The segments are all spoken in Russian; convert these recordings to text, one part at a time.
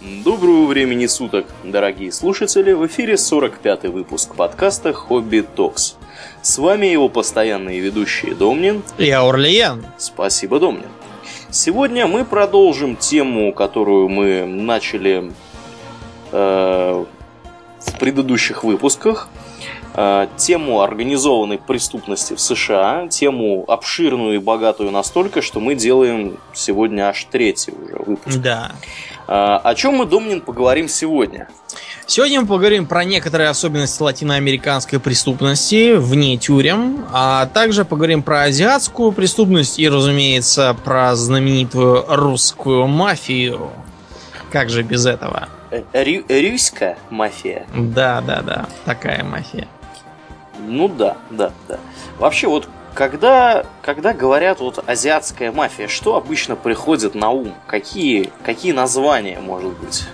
Доброго времени суток, дорогие слушатели! В эфире 45-й выпуск подкаста «Хобби Токс». С вами его постоянные ведущие Домнин и Аурлиен. Спасибо, Домнин. Сегодня мы продолжим тему, которую мы начали э, в предыдущих выпусках. Э, тему организованной преступности в США, тему обширную и богатую настолько, что мы делаем сегодня аж третий уже выпуск. Да. Э, о чем мы, Домнин, поговорим сегодня? Сегодня мы поговорим про некоторые особенности латиноамериканской преступности вне тюрем, а также поговорим про азиатскую преступность и, разумеется, про знаменитую русскую мафию. Как же без этого? Рю- Рюська мафия? Да, да, да, такая мафия. Ну да, да, да. Вообще вот когда, когда говорят вот азиатская мафия, что обычно приходит на ум? Какие, какие названия, может быть?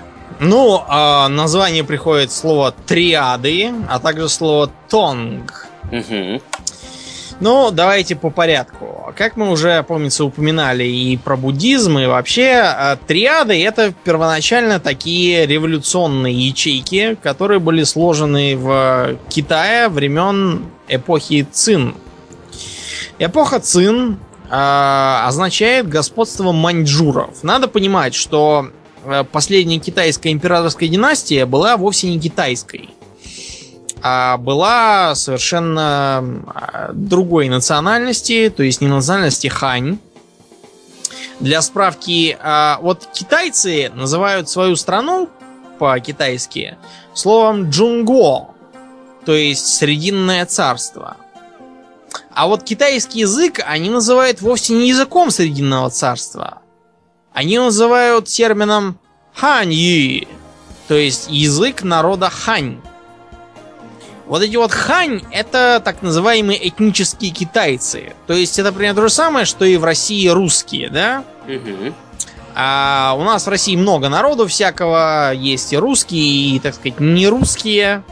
Ну, а название приходит слово триады, а также слово тонг. Угу. Ну, давайте по порядку. Как мы уже, помнится, упоминали и про буддизм, и вообще, а, триады это первоначально такие революционные ячейки, которые были сложены в Китае времен эпохи Цин. Эпоха Цин э, означает господство маньчжуров. Надо понимать, что э, последняя китайская императорская династия была вовсе не китайской а была совершенно другой национальности, то есть не национальности хань. Для справки, а, вот китайцы называют свою страну по-китайски словом джунго, то есть Срединное царство. А вот китайский язык они называют вовсе не языком Срединного царства. Они называют термином ханьи, то есть язык народа хань. Вот эти вот хань это так называемые этнические китайцы. То есть это примерно то же самое, что и в России русские, да? Угу. А у нас в России много народу всякого. Есть и русские, и, так сказать, не русские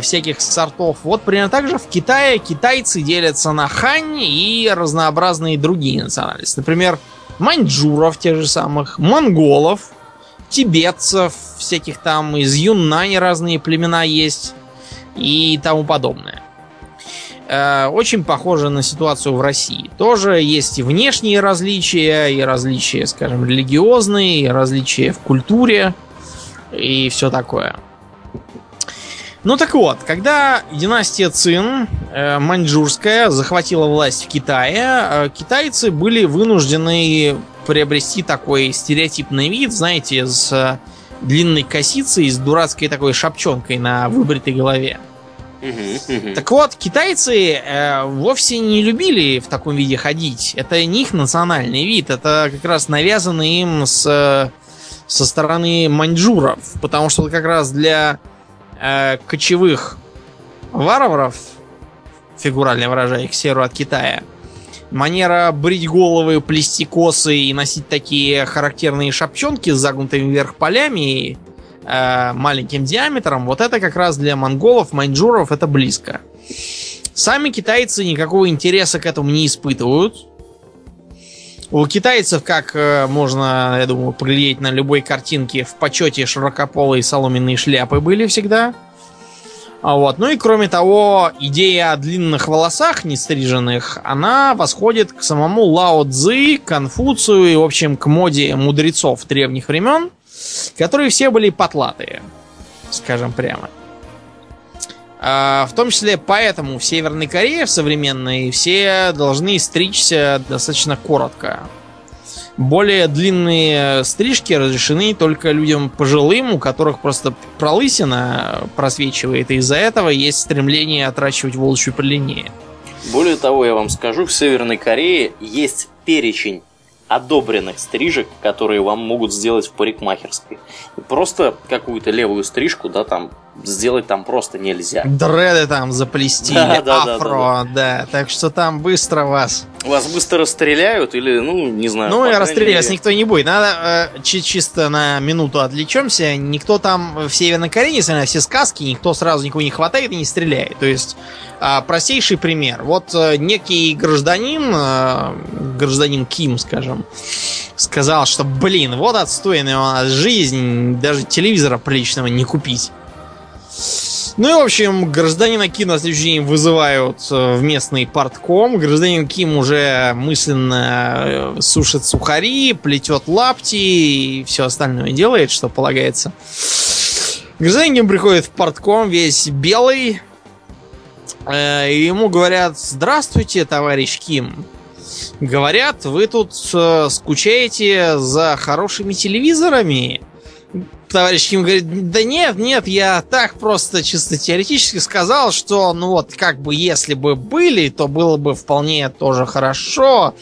всяких сортов. Вот примерно так же в Китае китайцы делятся на хань и разнообразные другие национальности. Например, маньчжуров тех же самых, монголов, тибетцев, всяких там из Юннани разные племена есть и тому подобное. Очень похоже на ситуацию в России. Тоже есть и внешние различия, и различия, скажем, религиозные, и различия в культуре, и все такое. Ну так вот, когда династия Цин, э, маньчжурская, захватила власть в Китае, э, китайцы были вынуждены приобрести такой стереотипный вид, знаете, с длинной косицей, с дурацкой такой шапчонкой на выбритой голове. Так вот, китайцы э, вовсе не любили в таком виде ходить. Это не их национальный вид, это как раз навязано им с, со стороны маньчжуров. Потому что как раз для э, кочевых варваров, фигурально выражая их серу от Китая, манера брить головы, плести косы и носить такие характерные шапчонки с загнутыми вверх полями и э, маленьким диаметром, вот это как раз для монголов, маньчжуров это близко. Сами китайцы никакого интереса к этому не испытывают. У китайцев, как э, можно, я думаю, поглядеть на любой картинке, в почете широкополые соломенные шляпы были всегда. А вот. Ну и кроме того, идея о длинных волосах нестриженных, она восходит к самому Лао Цзы, Конфуцию и, в общем, к моде мудрецов древних времен, которые все были потлатые, скажем прямо. А, в том числе поэтому в Северной Корее в современной все должны стричься достаточно коротко. Более длинные стрижки разрешены только людям пожилым, у которых просто пролысина просвечивает, и из-за этого есть стремление отращивать волчью подлиннее. Более того, я вам скажу, в Северной Корее есть перечень одобренных стрижек, которые вам могут сделать в парикмахерской. Просто какую-то левую стрижку, да, там сделать там просто нельзя. Дреды там заплести, Да, или да, да, афро, да, Так что там быстро вас. Вас быстро расстреляют или, ну, не знаю. Ну и расстреливаться мере- никто не будет. Надо э, чи- чисто на минуту отвлечемся. Никто там в Северной Корее, несмотря на все сказки, никто сразу никого не хватает и не стреляет. То есть а, простейший пример. Вот э, некий гражданин, э, гражданин Ким, скажем, сказал, что, блин, вот отстойная у нас жизнь, даже телевизора приличного не купить. Ну и, в общем, гражданина Ким на следующий день вызывают э, в местный портком. Гражданин Ким уже мысленно э, сушит сухари, плетет лапти и все остальное делает, что полагается. Гражданин Ким приходит в портком, весь белый. э, И ему говорят, здравствуйте, товарищ Ким. Говорят, вы тут скучаете за хорошими телевизорами. Товарищ Ким говорит, да нет, нет, я так просто чисто теоретически сказал, что, ну вот, как бы, если бы были, то было бы вполне тоже хорошо.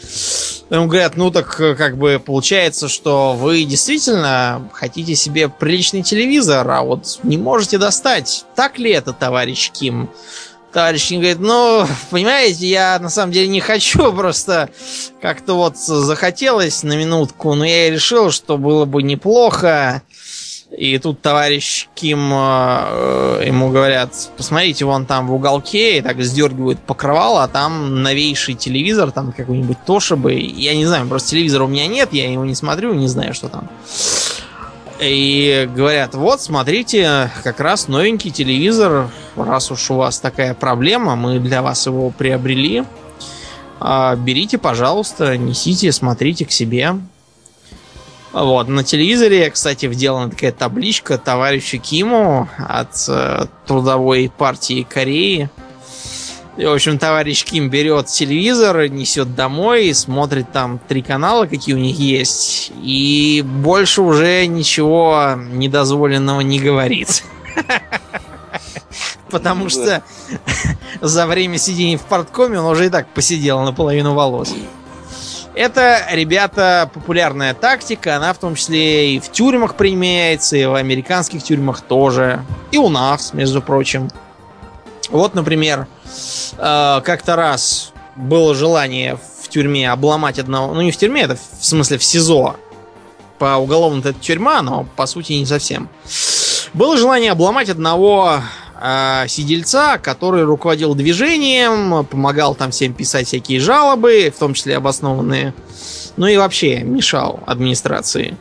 Ему говорят, ну так, э, как бы, получается, что вы действительно хотите себе приличный телевизор, а вот не можете достать. Так ли это, товарищ Ким? Товарищ Ким говорит, ну, понимаете, я на самом деле не хочу, просто как-то вот захотелось на минутку, но я и решил, что было бы неплохо. И тут товарищ Ким э, ему говорят, посмотрите, вон там в уголке, и так сдергивают покрывало, а там новейший телевизор, там какой-нибудь Тошибы. Я не знаю, просто телевизора у меня нет, я его не смотрю, не знаю, что там. И говорят, вот, смотрите, как раз новенький телевизор, раз уж у вас такая проблема, мы для вас его приобрели. А, Берите, пожалуйста, несите, смотрите к себе. Вот, на телевизоре, кстати, вделана такая табличка товарищу Киму от э, Трудовой партии Кореи. И, в общем, товарищ Ким берет телевизор, несет домой, и смотрит там три канала, какие у них есть, и больше уже ничего недозволенного не говорит. Потому что за время сидения в порткоме он уже и так посидел наполовину волос. Это, ребята, популярная тактика. Она в том числе и в тюрьмах применяется, и в американских тюрьмах тоже. И у нас, между прочим. Вот, например, э, как-то раз было желание в тюрьме обломать одного... Ну, не в тюрьме, это в смысле в СИЗО. По уголовно это тюрьма, но по сути не совсем. Было желание обломать одного э, сидельца, который руководил движением, помогал там всем писать всякие жалобы, в том числе обоснованные. Ну и вообще мешал администрации.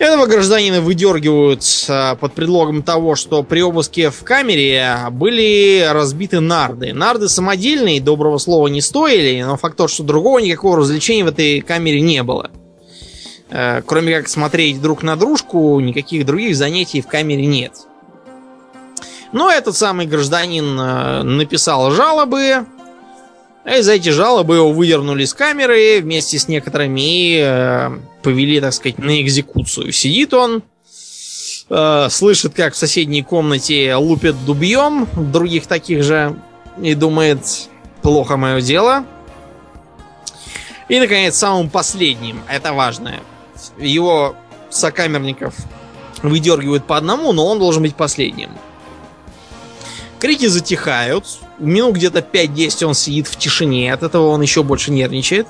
Этого гражданина выдергивают э, под предлогом того, что при обыске в камере были разбиты нарды. Нарды самодельные, доброго слова не стоили, но факт тот, что другого никакого развлечения в этой камере не было. Э, Кроме как смотреть друг на дружку, никаких других занятий в камере нет. Но этот самый гражданин э, написал жалобы, и за эти жалобы его выдернули с камеры вместе с некоторыми и э, повели, так сказать, на экзекуцию. Сидит он, э, слышит, как в соседней комнате лупят дубьем других таких же, и думает, плохо мое дело. И, наконец, самым последним, это важное, его сокамерников выдергивают по одному, но он должен быть последним. Крики затихают. Минут где-то 5-10 он сидит в тишине. От этого он еще больше нервничает.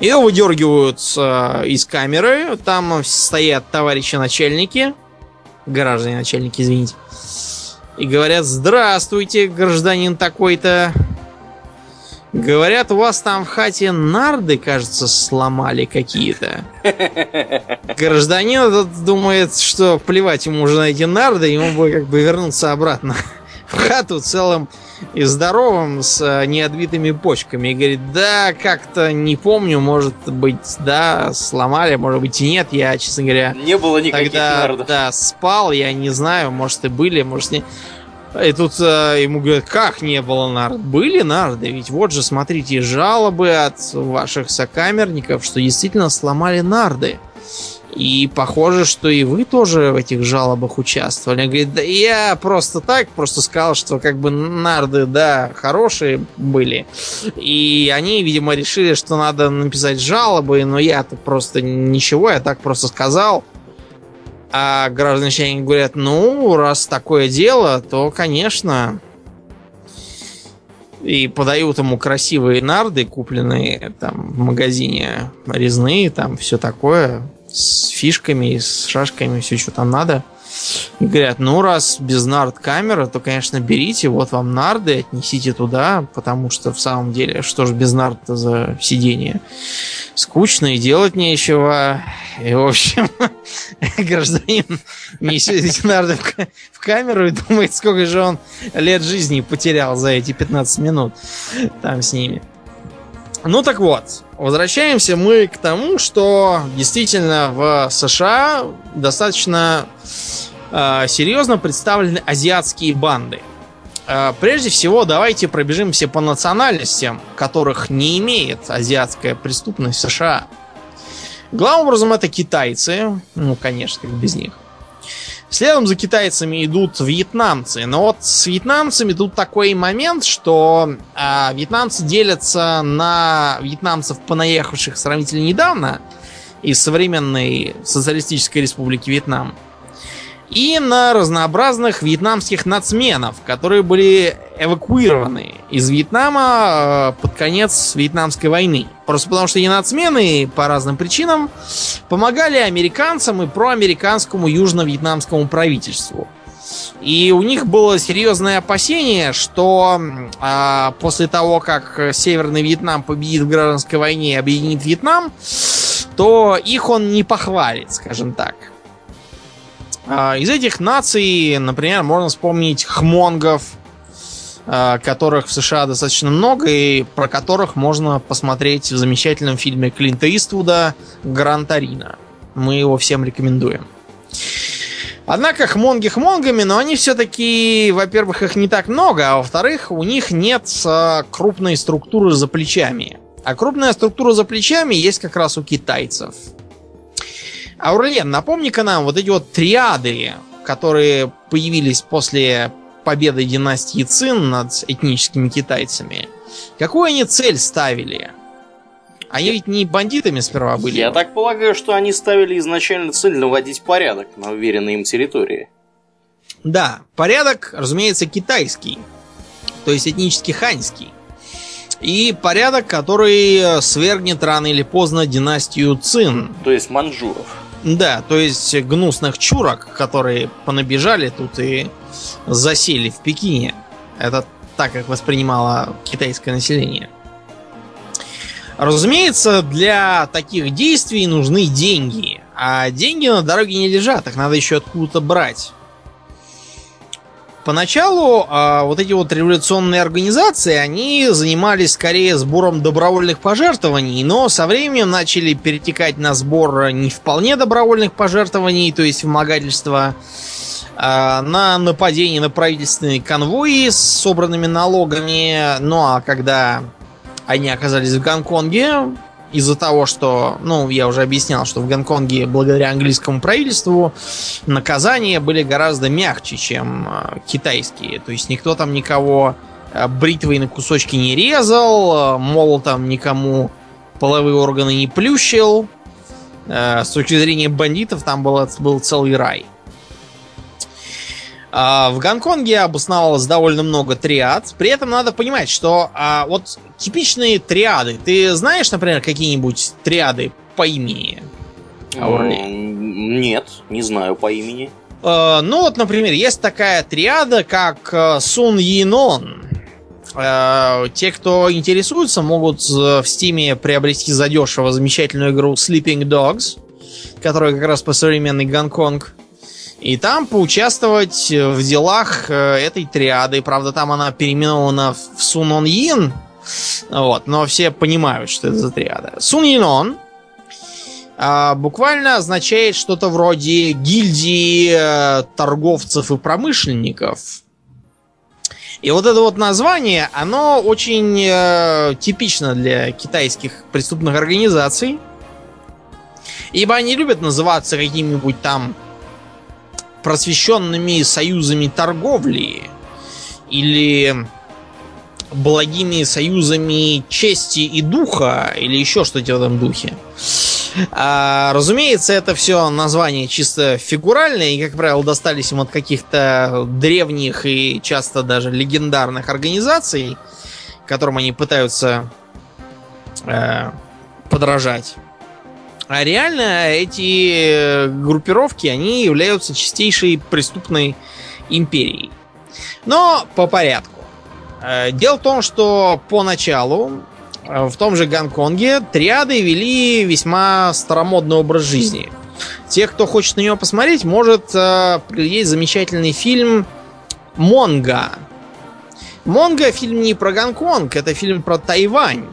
Его выдергивают э, из камеры. Там стоят товарищи начальники. Граждане начальники, извините. И говорят, здравствуйте, гражданин такой-то. Говорят, у вас там в хате нарды, кажется, сломали какие-то. Гражданин этот думает, что плевать ему уже на эти нарды, ему бы как бы вернуться обратно в хату целым и здоровым с э, неотбитыми почками. И говорит, да, как-то не помню, может быть, да, сломали, может быть и нет. Я, честно говоря, Не было никаких тогда нардов. да, спал, я не знаю, может и были, может не. И тут э, ему говорят, как не было нард? Были нарды, ведь вот же, смотрите, жалобы от ваших сокамерников, что действительно сломали нарды. И похоже, что и вы тоже в этих жалобах участвовали. Он говорит, да я просто так, просто сказал, что как бы нарды, да, хорошие были. И они, видимо, решили, что надо написать жалобы, но я-то просто ничего, я так просто сказал. А граждане говорят, ну, раз такое дело, то, конечно. И подают ему красивые нарды, купленные там в магазине, резные, там все такое, с фишками, с шашками, все, что там надо. И говорят, ну раз без нард камера, то, конечно, берите, вот вам нарды, отнесите туда, потому что в самом деле, что же без нард за сидение? Скучно и делать нечего. И, в общем, гражданин несет эти нарды в, камеру и думает, сколько же он лет жизни потерял за эти 15 минут там с ними. Ну так вот, возвращаемся мы к тому, что действительно в США достаточно э, серьезно представлены азиатские банды. Э, прежде всего, давайте пробежимся по национальностям, которых не имеет азиатская преступность США. Главным образом это китайцы, ну, конечно, без них. Следом за китайцами идут вьетнамцы. Но вот с вьетнамцами тут такой момент, что э, вьетнамцы делятся на вьетнамцев, понаехавших сравнительно недавно из современной социалистической республики Вьетнам, и на разнообразных вьетнамских нацменов, которые были эвакуированы из Вьетнама э, под конец Вьетнамской войны. Просто потому что и нацмены по разным причинам помогали американцам и проамериканскому южно-вьетнамскому правительству. И у них было серьезное опасение, что а, после того, как Северный Вьетнам победит в гражданской войне и объединит Вьетнам, то их он не похвалит, скажем так. А, из этих наций, например, можно вспомнить хмонгов, а, которых в США достаточно много, и про которых можно посмотреть в замечательном фильме Клинта Иствуда «Гран Тарина». Мы его всем рекомендуем. Однако хмонги хмонгами, но они все-таки, во-первых, их не так много, а во-вторых, у них нет а, крупной структуры за плечами. А крупная структура за плечами есть как раз у китайцев. Аурлен, напомни-ка нам вот эти вот триады, которые появились после победы династии Цин над этническими китайцами. Какую они цель ставили? Они ведь не бандитами сперва были. Я так полагаю, что они ставили изначально цель наводить порядок на уверенной им территории. Да, порядок, разумеется, китайский. То есть этнически ханьский. И порядок, который свергнет рано или поздно династию Цин. То есть манжуров. Да, то есть гнусных чурок, которые понабежали тут и засели в Пекине. Это так, как воспринимало китайское население. Разумеется, для таких действий нужны деньги. А деньги на дороге не лежат, их надо еще откуда-то брать. Поначалу э, вот эти вот революционные организации, они занимались скорее сбором добровольных пожертвований, но со временем начали перетекать на сбор не вполне добровольных пожертвований, то есть вымогательство, э, на нападение на правительственные конвои с собранными налогами. Ну а когда они оказались в Гонконге, из-за того, что, ну, я уже объяснял, что в Гонконге благодаря английскому правительству наказания были гораздо мягче, чем э, китайские. То есть никто там никого э, бритвой на кусочки не резал, э, молотом никому половые органы не плющил. С точки зрения бандитов там был, был целый рай. А, в Гонконге обосновалось довольно много триад. При этом надо понимать, что а, вот типичные триады. Ты знаешь, например, какие-нибудь триады по имени? Нет, не знаю по имени. А, ну вот, например, есть такая триада, как э, Сун Йинон. А, те, кто интересуется, могут в Стиме приобрести задешево замечательную игру Sleeping Dogs, которая как раз по современный Гонконг. И там поучаствовать в делах э, этой триады. Правда, там она переименована в Сунон Йин. Вот, но все понимают, что это за триада. Сун Йинон а, буквально означает что-то вроде гильдии а, торговцев и промышленников. И вот это вот название, оно очень э, типично для китайских преступных организаций. Ибо они любят называться какими-нибудь там просвещенными союзами торговли или благими союзами чести и духа или еще что-то в этом духе. А, разумеется, это все название чисто фигуральное, и, как правило, достались им от каких-то древних и часто даже легендарных организаций, которым они пытаются э, подражать. А реально эти группировки, они являются чистейшей преступной империей. Но по порядку. Э, дело в том, что поначалу э, в том же Гонконге триады вели весьма старомодный образ жизни. Тех, кто хочет на него посмотреть, может э, приглядеть замечательный фильм «Монга». «Монга» фильм не про Гонконг, это фильм про Тайвань.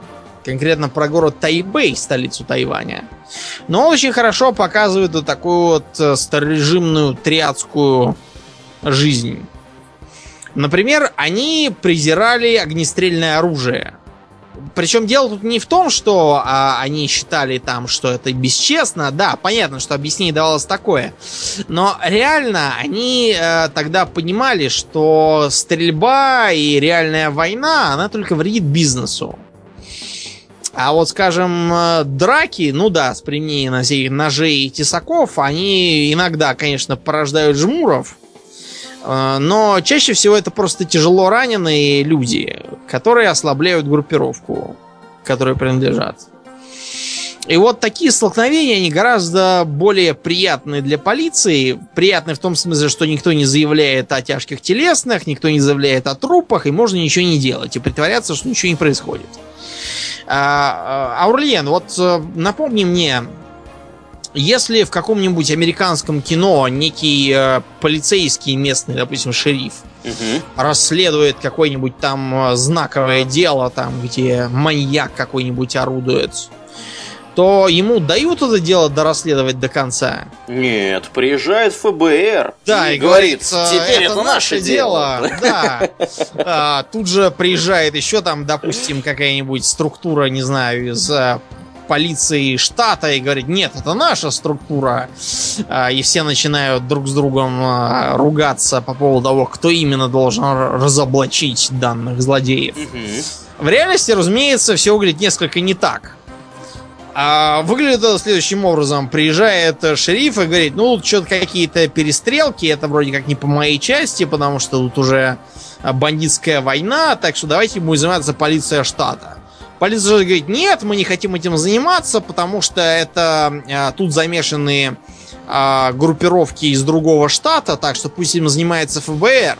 Конкретно про город Тайбэй, столицу Тайваня. Но он очень хорошо показывает вот такую вот старорежимную триадскую жизнь. Например, они презирали огнестрельное оружие. Причем дело тут не в том, что а, они считали там, что это бесчестно. Да, понятно, что объяснение давалось такое. Но реально они э, тогда понимали, что стрельба и реальная война, она только вредит бизнесу. А вот, скажем, э, драки, ну да, с применением ножей и тесаков, они иногда, конечно, порождают жмуров. Э, но чаще всего это просто тяжело раненые люди, которые ослабляют группировку, которой принадлежат. И вот такие столкновения, они гораздо более приятны для полиции. Приятны в том смысле, что никто не заявляет о тяжких телесных, никто не заявляет о трупах, и можно ничего не делать, и притворяться, что ничего не происходит. А, а Аурлиен, вот э, напомни мне, если в каком-нибудь американском кино некий э, полицейский местный, допустим, шериф, угу. расследует какое-нибудь там э, знаковое дело, там, где маньяк какой-нибудь орудует, то ему дают это дело дорасследовать до конца. Нет, приезжает ФБР да, и, говорит, теперь это, это наше дело. дело. Да. А, тут же приезжает еще там, допустим, какая-нибудь структура, не знаю, из э, полиции штата и говорит, нет, это наша структура. А, и все начинают друг с другом а, ругаться по поводу того, кто именно должен разоблачить данных злодеев. В реальности, разумеется, все выглядит несколько не так. А выглядит это следующим образом. Приезжает шериф и говорит, ну, тут что-то какие-то перестрелки, это вроде как не по моей части, потому что тут уже бандитская война, так что давайте будем заниматься полиция штата. Полиция говорит, нет, мы не хотим этим заниматься, потому что это а, тут замешаны а, группировки из другого штата, так что пусть им занимается ФБР.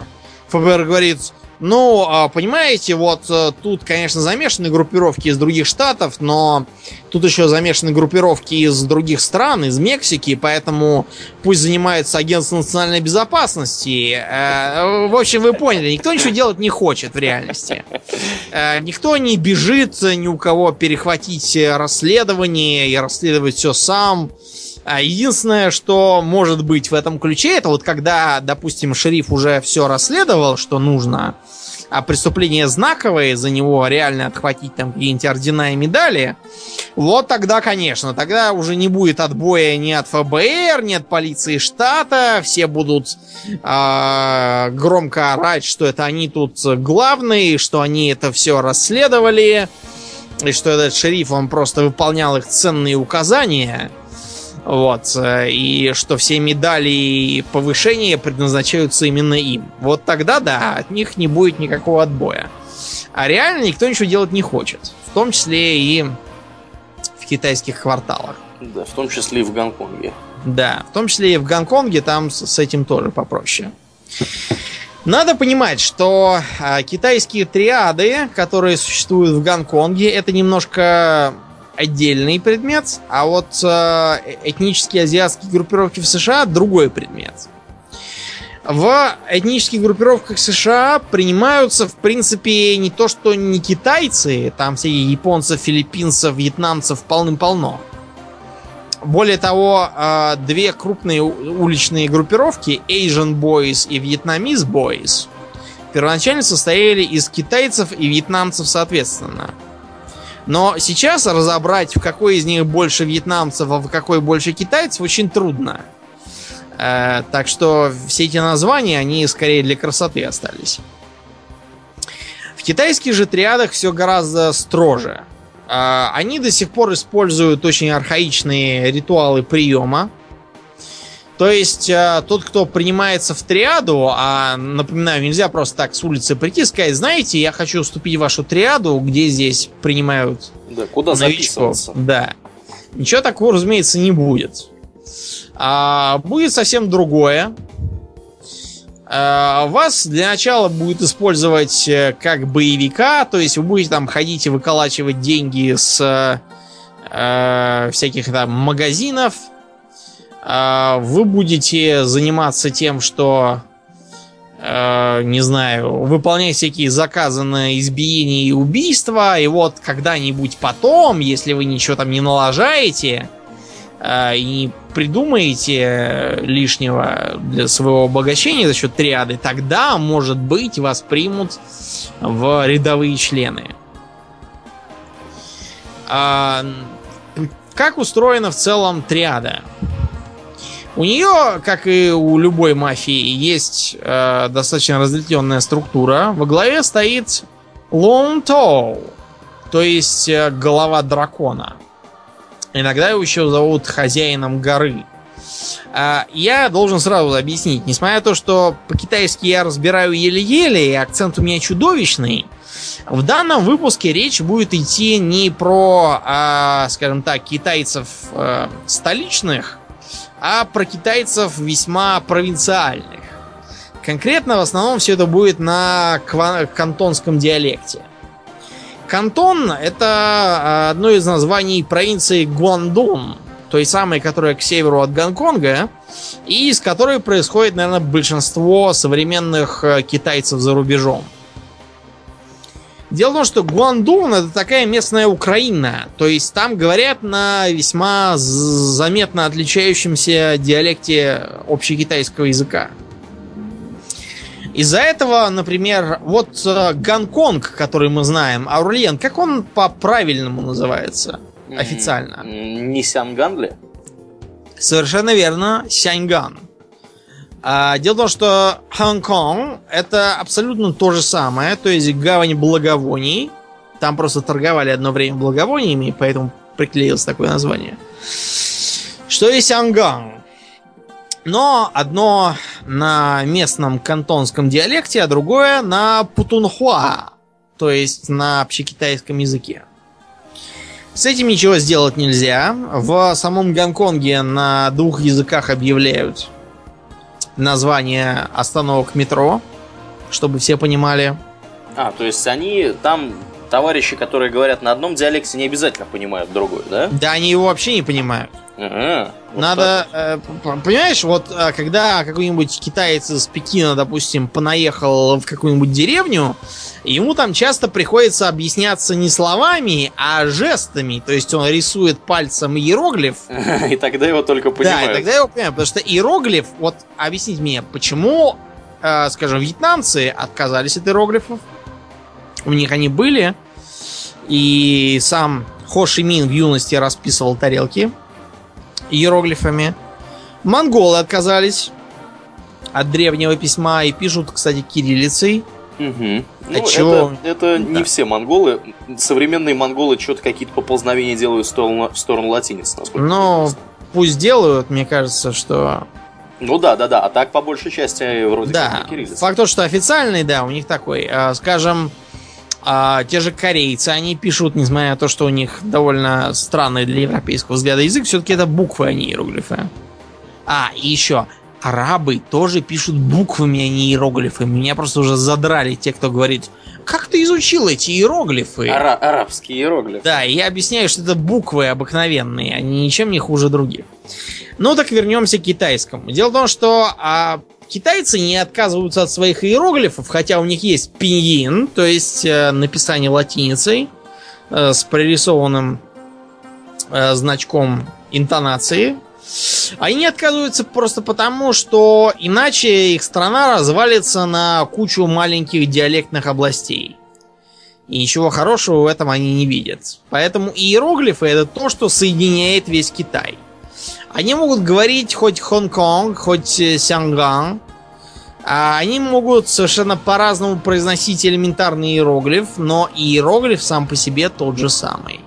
ФБР говорит, ну, а, понимаете, вот э, тут, конечно, замешаны группировки из других штатов, но тут еще замешаны группировки из других стран, из Мексики, поэтому пусть занимается агентство национальной безопасности. Э, в общем, вы поняли, никто ничего делать не хочет в реальности. Э, никто не бежит ни у кого перехватить расследование и расследовать все сам. А единственное, что может быть в этом ключе, это вот когда, допустим, шериф уже все расследовал, что нужно, а преступление знаковое, за него реально отхватить там какие-нибудь ордена и медали, вот тогда, конечно, тогда уже не будет отбоя ни от ФБР, ни от полиции штата, все будут э, громко орать, что это они тут главные, что они это все расследовали, и что этот шериф, он просто выполнял их ценные указания – вот. Э, и что все медали и повышения предназначаются именно им. Вот тогда, да, от них не будет никакого отбоя. А реально никто ничего делать не хочет. В том числе и в китайских кварталах. Да, в том числе и в Гонконге. Да, в том числе и в Гонконге, там с этим тоже попроще. Надо понимать, что а, китайские триады, которые существуют в Гонконге, это немножко отдельный предмет, а вот э, этнические азиатские группировки в США другой предмет. В этнических группировках США принимаются, в принципе, не то, что не китайцы, там все японцев, филиппинцев, вьетнамцев полным-полно. Более того, э, две крупные уличные группировки, Asian Boys и Vietnamese Boys, первоначально состояли из китайцев и вьетнамцев соответственно – но сейчас разобрать, в какой из них больше вьетнамцев, а в какой больше китайцев, очень трудно. Э, так что все эти названия, они скорее для красоты остались. В китайских же триадах все гораздо строже. А, они до сих пор используют очень архаичные ритуалы приема. То есть а, тот, кто принимается в триаду, а напоминаю, нельзя просто так с улицы прийти и сказать, знаете, я хочу вступить в вашу триаду, где здесь принимают Да, куда новичков. записываться? Да. Ничего такого, разумеется, не будет. А, будет совсем другое. А, вас для начала будет использовать э, как боевика, то есть вы будете там ходить и выколачивать деньги с э, всяких там магазинов. А, вы будете заниматься тем, что э, не знаю, выполнять всякие заказы на избиение и убийство, и вот когда-нибудь потом, если вы ничего там не налажаете э, и не придумаете лишнего для своего обогащения за счет триады, тогда, может быть, вас примут в рядовые члены. А, как устроена в целом триада? У нее, как и у любой мафии, есть э, достаточно разветвленная структура. Во главе стоит Lone Tall, то есть э, голова дракона. Иногда его еще зовут хозяином горы. А, я должен сразу объяснить, несмотря на то, что по-китайски я разбираю еле-еле, и акцент у меня чудовищный, в данном выпуске речь будет идти не про, а, скажем так, китайцев э, столичных, а про китайцев весьма провинциальных. Конкретно в основном все это будет на кантонском диалекте. Кантон это а, одно из названий провинции Гуандун, той самой, которая к северу от Гонконга, и из которой происходит, наверное, большинство современных э, китайцев за рубежом. Дело в том, что Гуандун это такая местная Украина. То есть там говорят на весьма заметно отличающемся диалекте общекитайского языка. Из-за этого, например, вот э, Гонконг, который мы знаем, Аурлиен, как он по-правильному называется официально? Не Сянган ли? Совершенно верно, Сяньган. А, дело в том, что Хонконг это абсолютно то же самое, то есть гавань благовоний. Там просто торговали одно время благовониями, поэтому приклеилось такое название. Что и Сянган. Но одно на местном кантонском диалекте, а другое на путунхуа, то есть на общекитайском языке. С этим ничего сделать нельзя. В самом Гонконге на двух языках объявляют название остановок метро, чтобы все понимали. А, то есть они там товарищи, которые говорят на одном диалекте, не обязательно понимают другой, да? Да они его вообще не понимают. Ага, вот Надо, э, понимаешь, вот э, когда какой-нибудь китаец из Пекина, допустим, понаехал в какую-нибудь деревню, ему там часто приходится объясняться не словами, а жестами. То есть он рисует пальцем иероглиф. И тогда его только Да, и понимают. тогда его понимаю, потому что иероглиф, вот объясните мне, почему, э, скажем, вьетнамцы отказались от иероглифов? У них они были, и сам Хо Ши Мин в юности расписывал тарелки иероглифами. Монголы отказались от древнего письма и пишут, кстати, кириллицей. Мгм. А Ну, чё? это, это не Да. все монголы. Современные монголы что-то какие-то поползновения делают в сторону, в сторону латиницы, насколько известно. пусть делают, мне кажется, что Ну да, да, да. А так, по большей части, вроде Да, как на кириллице. факт тот, что официальный, да, у них такой. А, Скажем, а, те же корейцы, они пишут, несмотря на то, что у них довольно странный для европейского взгляда язык, все-таки это буквы, а не иероглифы. А, и еще, арабы тоже пишут буквами, а не иероглифами. Меня просто уже задрали те, кто говорит, как ты изучил эти иероглифы? Ара- арабский иероглиф. Да, и я объясняю, что это буквы обыкновенные, они ничем не хуже других. Ну так вернемся к китайскому. Дело в том, что а, китайцы не отказываются от своих иероглифов, хотя у них есть пиньин, то есть э, написание латиницей э, с прорисованным э, значком интонации. Они не отказываются просто потому, что иначе их страна развалится на кучу маленьких диалектных областей. И ничего хорошего в этом они не видят. Поэтому иероглифы это то, что соединяет весь Китай. Они могут говорить хоть Хонконг, хоть э, Сянган. А они могут совершенно по-разному произносить элементарный иероглиф, но иероглиф сам по себе тот же самый.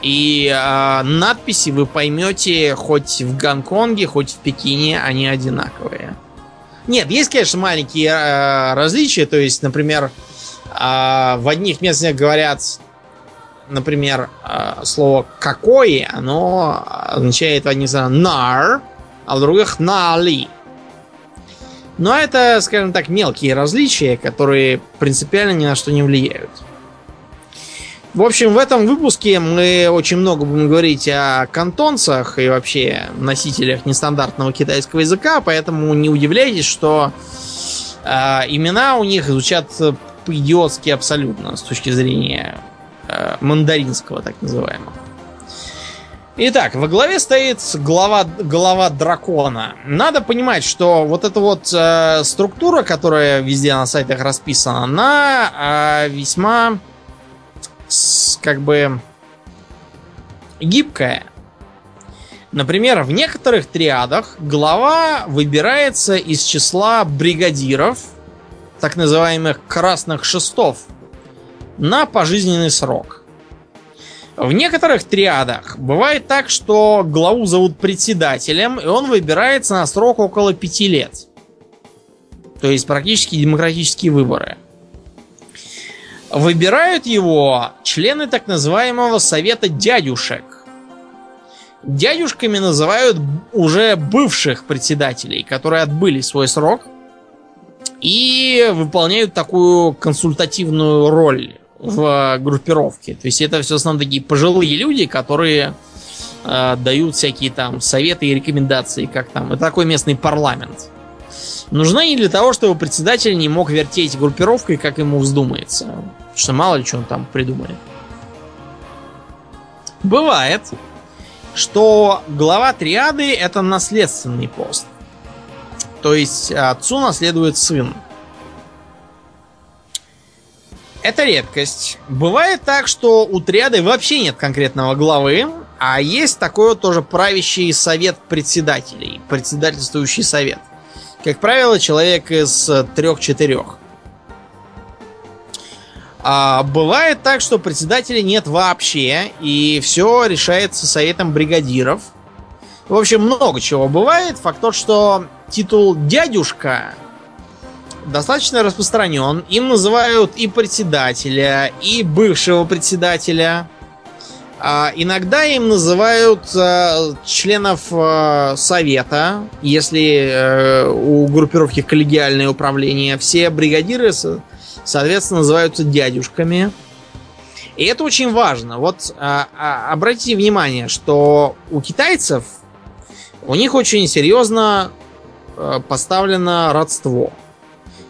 И э, надписи вы поймете хоть в Гонконге, хоть в Пекине, они одинаковые. Нет, есть, конечно, маленькие э, различия. То есть, например, э, в одних местах говорят, например, э, слово «какое», оно означает одних странах «нар», а в других «нали». Но это, скажем так, мелкие различия, которые принципиально ни на что не влияют. В общем, в этом выпуске мы очень много будем говорить о кантонцах и вообще носителях нестандартного китайского языка, поэтому не удивляйтесь, что э, имена у них звучат по-идиотски абсолютно с точки зрения мандаринского, так называемого. Итак, во главе стоит глава, глава дракона. Надо понимать, что вот эта вот э, структура, которая везде на сайтах расписана, она э, весьма как бы гибкая. Например, в некоторых триадах глава выбирается из числа бригадиров, так называемых красных шестов, на пожизненный срок. В некоторых триадах бывает так, что главу зовут председателем, и он выбирается на срок около пяти лет. То есть практически демократические выборы. Выбирают его члены так называемого совета дядюшек. Дядюшками называют уже бывших председателей, которые отбыли свой срок и выполняют такую консультативную роль в группировке. То есть это все в основном такие пожилые люди, которые э, дают всякие там советы и рекомендации, как там. Это такой местный парламент. Нужна не для того, чтобы председатель не мог вертеть группировкой, как ему вздумается. Что мало ли что он там придумали. Бывает, что глава триады это наследственный пост. То есть отцу наследует сын. Это редкость. Бывает так, что у триады вообще нет конкретного главы, а есть такой вот тоже правящий совет председателей, председательствующий совет. Как правило, человек из трех-четырех. А бывает так, что председателя нет вообще, и все решается советом бригадиров. В общем, много чего бывает. Факт тот, что титул дядюшка достаточно распространен. Им называют и председателя, и бывшего председателя. А иногда им называют а, членов а, совета, если а, у группировки коллегиальное управление. Все бригадиры соответственно, называются дядюшками. И это очень важно. Вот а, а, обратите внимание, что у китайцев у них очень серьезно а, поставлено родство.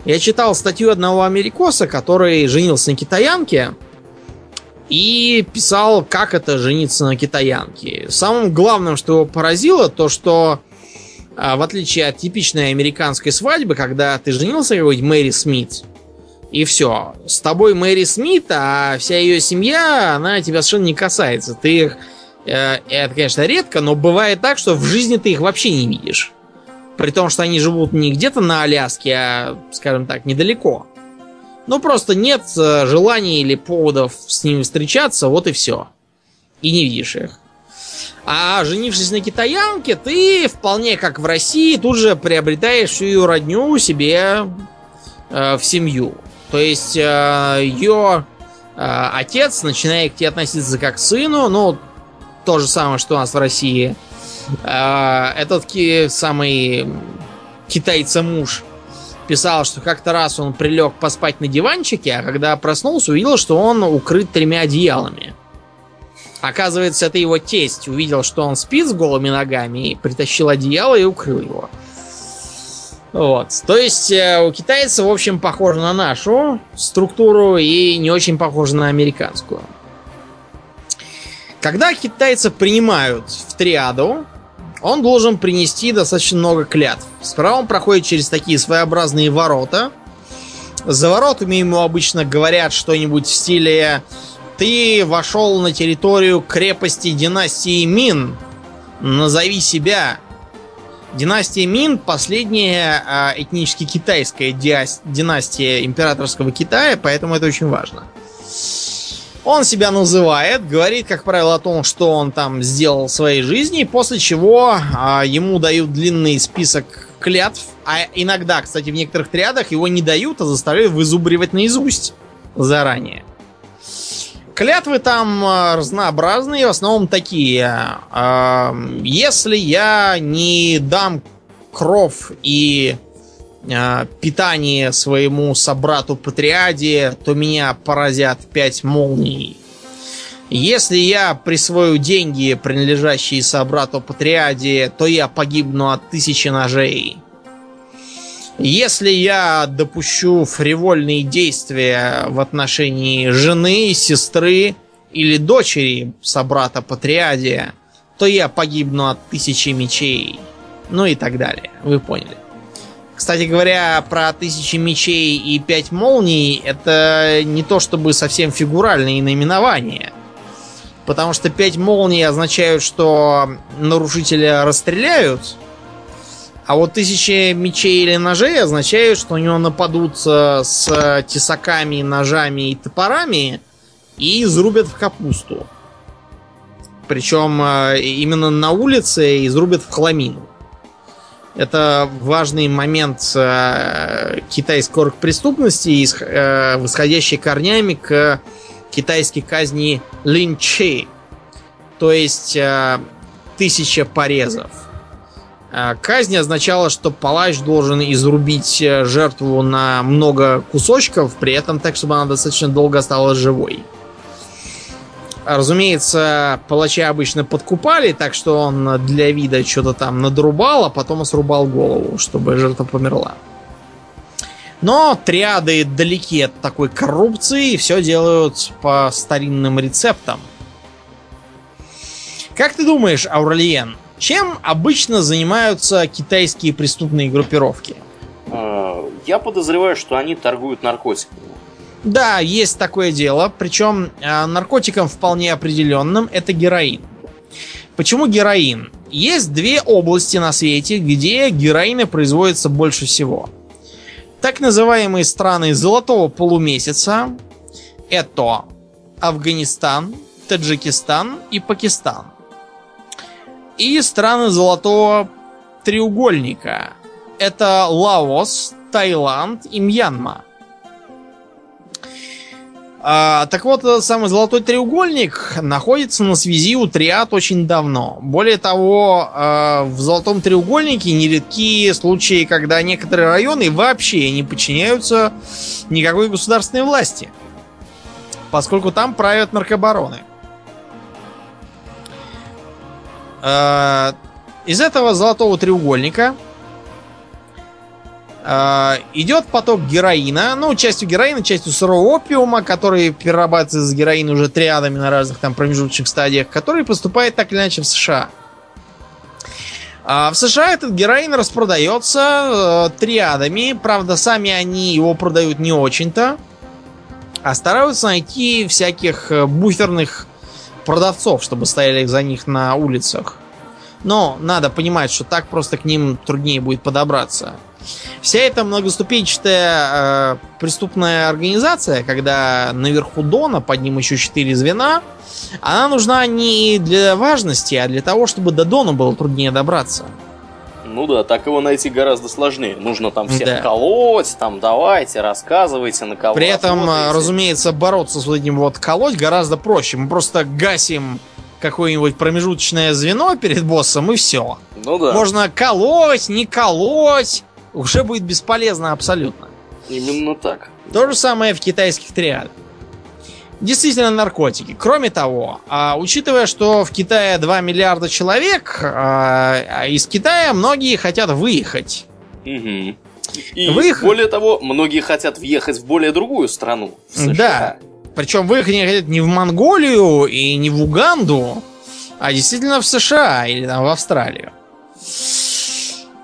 Я читал статью одного америкоса, который женился на китаянке и писал, как это жениться на китаянке. Самым главным, что его поразило, то что а, в отличие от типичной американской свадьбы, когда ты женился какой-нибудь Мэри Смит, и все. С тобой Мэри Смит, а вся ее семья, она тебя совершенно не касается. Ты их... Э, это, конечно, редко, но бывает так, что в жизни ты их вообще не видишь. При том, что они живут не где-то на Аляске, а, скажем так, недалеко. Ну, просто нет э, желания или поводов с ними встречаться, вот и все. И не видишь их. А женившись на китаянке, ты вполне как в России тут же приобретаешь ее родню себе э, в семью. То есть э, ее э, отец начинает к тебе относиться как к сыну, ну, то же самое, что у нас в России. Э, этот самый китайца-муж писал, что как-то раз он прилег поспать на диванчике, а когда проснулся, увидел, что он укрыт тремя одеялами. Оказывается, это его тесть увидел, что он спит с голыми ногами, и притащил одеяло и укрыл его. Вот. То есть э, у китайцев, в общем, похоже на нашу структуру и не очень похоже на американскую. Когда китайцев принимают в триаду, он должен принести достаточно много клятв. Справа он проходит через такие своеобразные ворота. За воротами ему обычно говорят что-нибудь в стиле «Ты вошел на территорию крепости династии Мин. Назови себя. Династия Мин последняя а, этнически китайская династия императорского Китая, поэтому это очень важно. Он себя называет, говорит, как правило, о том, что он там сделал в своей жизни, после чего а, ему дают длинный список клятв, а иногда, кстати, в некоторых триадах его не дают, а заставляют вызубривать наизусть заранее. Клятвы там а, разнообразные, в основном такие. А, если я не дам кров и питание своему собрату Патриаде, то меня поразят пять молний. Если я присвою деньги, принадлежащие собрату Патриаде, то я погибну от тысячи ножей. Если я допущу фривольные действия в отношении жены, сестры или дочери собрата Патриаде, то я погибну от тысячи мечей. Ну и так далее. Вы поняли. Кстати говоря, про тысячи мечей и пять молний это не то чтобы совсем фигуральные наименования. Потому что пять молний означают, что нарушителя расстреляют, а вот тысячи мечей или ножей означают, что у него нападут с тесаками, ножами и топорами и изрубят в капусту. Причем э, именно на улице изрубят в хламину. Это важный момент э, китайской преступности, э, восходящий корнями к китайской казни линчи, то есть э, тысяча порезов. Казнь означала, что палач должен изрубить жертву на много кусочков, при этом так, чтобы она достаточно долго осталась живой. Разумеется, палача обычно подкупали, так что он для вида что-то там надрубал, а потом срубал голову, чтобы жертва померла. Но триады далеки от такой коррупции и все делают по старинным рецептам. Как ты думаешь, Ауралиен, чем обычно занимаются китайские преступные группировки? А, я подозреваю, что они торгуют наркотиками. Да, есть такое дело. Причем э, наркотиком вполне определенным это героин. Почему героин? Есть две области на свете, где героина производится больше всего. Так называемые страны золотого полумесяца это Афганистан, Таджикистан и Пакистан. И страны золотого треугольника это Лаос, Таиланд и Мьянма. А, так вот, этот самый золотой треугольник находится на связи у триад очень давно. Более того, а, в золотом треугольнике нередки случаи, когда некоторые районы вообще не подчиняются никакой государственной власти. Поскольку там правят наркобароны. А, из этого золотого треугольника идет поток героина, ну, частью героина, частью сырого опиума, который перерабатывается с героин уже триадами на разных там промежуточных стадиях, который поступает так или иначе в США. А в США этот героин распродается э, триадами, правда, сами они его продают не очень-то, а стараются найти всяких э, буферных продавцов, чтобы стояли за них на улицах. Но надо понимать, что так просто к ним труднее будет подобраться. Вся эта многоступенчатая э, преступная организация, когда наверху Дона, под ним еще четыре звена, она нужна не для важности, а для того, чтобы до Дона было труднее добраться. Ну да, так его найти гораздо сложнее. Нужно там всех да. колоть, там давайте, рассказывайте, на кого При этом, работаете. разумеется, бороться с этим вот колоть гораздо проще. Мы просто гасим какое-нибудь промежуточное звено перед боссом и все. Ну да. Можно колоть, не колоть уже будет бесполезно абсолютно. Именно так. То же самое в китайских триадах. Действительно наркотики. Кроме того, а, учитывая, что в Китае 2 миллиарда человек, а, а из Китая многие хотят выехать. Угу. И Выехать... более того, многие хотят въехать в более другую страну. В США. Да. Причем выехать они хотят не в Монголию и не в Уганду, а действительно в США или там в Австралию.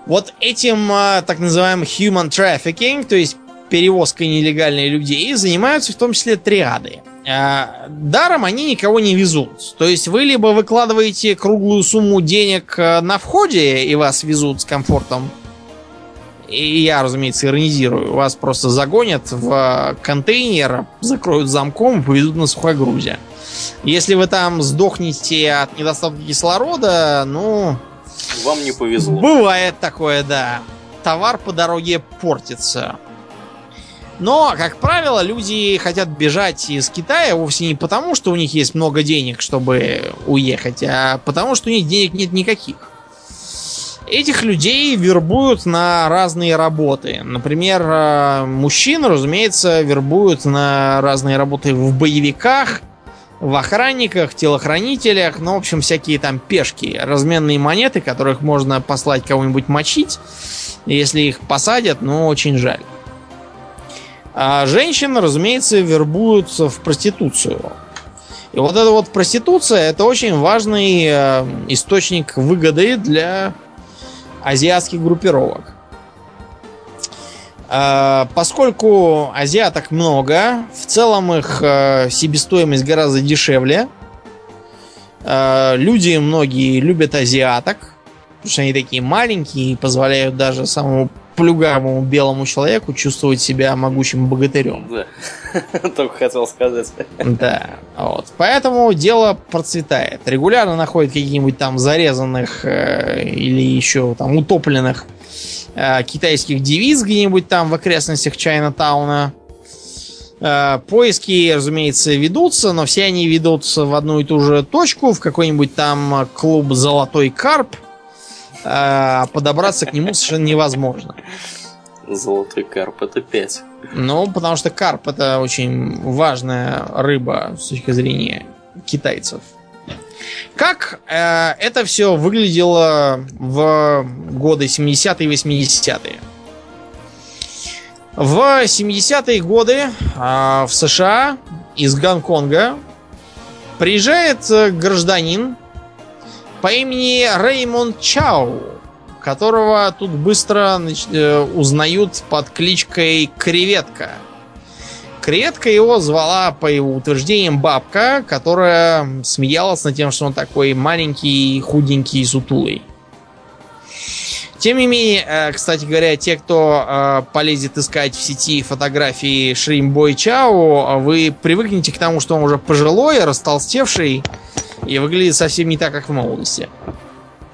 Вот этим а, так называемым human trafficking, то есть перевозкой нелегальных людей, занимаются в том числе триады. А, даром они никого не везут. То есть вы либо выкладываете круглую сумму денег а, на входе и вас везут с комфортом, и я, разумеется, иронизирую, вас просто загонят в контейнер, закроют замком и повезут на сухогрузе. Если вы там сдохнете от недостатка кислорода, ну... Вам не повезло. Бывает такое, да. Товар по дороге портится. Но, как правило, люди хотят бежать из Китая вовсе не потому, что у них есть много денег, чтобы уехать, а потому, что у них денег нет никаких. Этих людей вербуют на разные работы. Например, э, мужчин, разумеется, вербуют на разные работы в боевиках, в охранниках, телохранителях, ну, в общем, всякие там пешки, разменные монеты, которых можно послать кого-нибудь мочить. Если их посадят, ну, очень жаль. А женщин, разумеется, вербуют в проституцию. И вот эта вот проституция это очень важный э, источник выгоды для азиатских группировок. А, поскольку азиаток много, в целом их э, себестоимость гораздо дешевле. А, люди многие любят азиаток, потому что они такие маленькие и позволяют даже самому плюгавому белому человеку чувствовать себя могучим богатырем. Да, только хотел сказать. Да, вот. Поэтому дело процветает. Регулярно находят каких-нибудь там зарезанных э, или еще там утопленных э, китайских девиз где-нибудь там в окрестностях Чайна-тауна. Э, поиски, разумеется, ведутся, но все они ведутся в одну и ту же точку, в какой-нибудь там клуб «Золотой карп», а подобраться к нему совершенно невозможно. Золотой карп это 5. Ну, потому что карп это очень важная рыба с точки зрения китайцев. Как э, это все выглядело в годы 70-е и 80-е? В 70-е годы э, в США из Гонконга приезжает э, гражданин по имени Реймонд Чау, которого тут быстро э, узнают под кличкой Креветка. Креветка его звала, по его утверждениям, бабка, которая смеялась над тем, что он такой маленький, худенький, сутулый. Тем не менее, э, кстати говоря, те, кто э, полезет искать в сети фотографии Шримбой Чао, вы привыкнете к тому, что он уже пожилой, растолстевший, и выглядит совсем не так, как в молодости.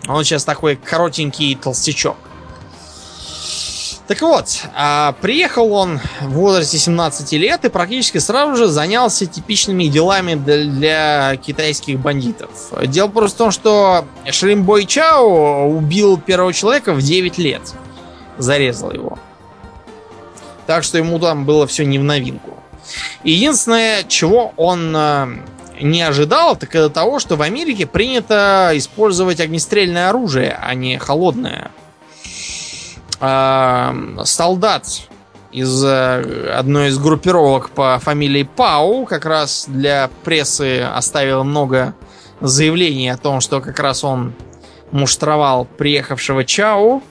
Он сейчас такой коротенький толстячок. Так вот, а, приехал он в возрасте 17 лет и практически сразу же занялся типичными делами для, китайских бандитов. Дело просто в том, что Шримбой Чао убил первого человека в 9 лет. Зарезал его. Так что ему там было все не в новинку. Единственное, чего он а, не ожидал, так это того, что в Америке принято использовать огнестрельное оружие, а не холодное. А, солдат из э, одной из группировок по фамилии Пау как раз для прессы оставил много заявлений о том, что как раз он муштровал приехавшего Чау.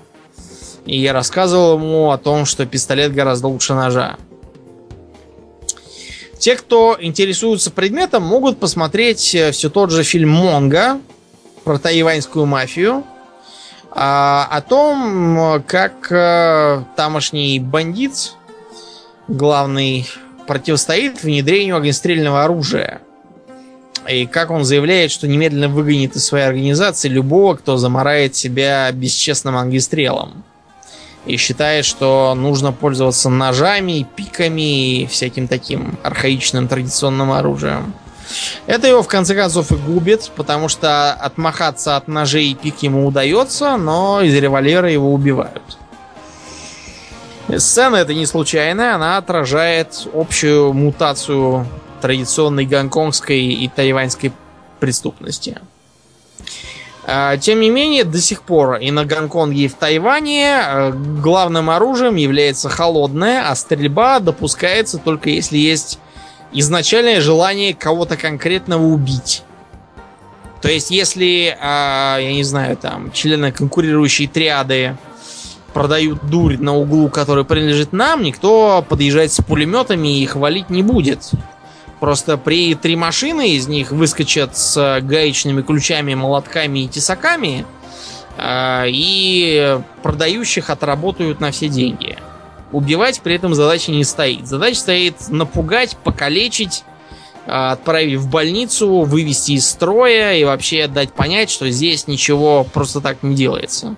И рассказывал ему о том, что пистолет гораздо лучше ножа. Те, кто интересуется предметом, могут посмотреть э, все тот же фильм Монга про тайваньскую мафию. А, о том, как а, тамошний бандит, главный, противостоит внедрению огнестрельного оружия. И как он заявляет, что немедленно выгонит из своей организации любого, кто заморает себя бесчестным огнестрелом и считает, что нужно пользоваться ножами, пиками и всяким таким архаичным традиционным оружием. Это его в конце концов и губит, потому что отмахаться от ножей и пик ему удается, но из револьвера его убивают. Сцена эта не случайная, она отражает общую мутацию традиционной гонконгской и тайваньской преступности. А, тем не менее, до сих пор и на Гонконге, и в Тайване э, главным оружием является холодное, а стрельба допускается только если есть изначальное желание кого-то конкретного убить. То есть, если, а, я не знаю, там, члены конкурирующей триады продают дурь на углу, который принадлежит нам, никто подъезжать с пулеметами и их валить не будет. Просто при три машины из них выскочат с гаечными ключами, молотками и тесаками, а, и продающих отработают на все деньги. Убивать при этом задача не стоит. Задача стоит напугать, покалечить, а, отправить в больницу, вывести из строя и вообще дать понять, что здесь ничего просто так не делается.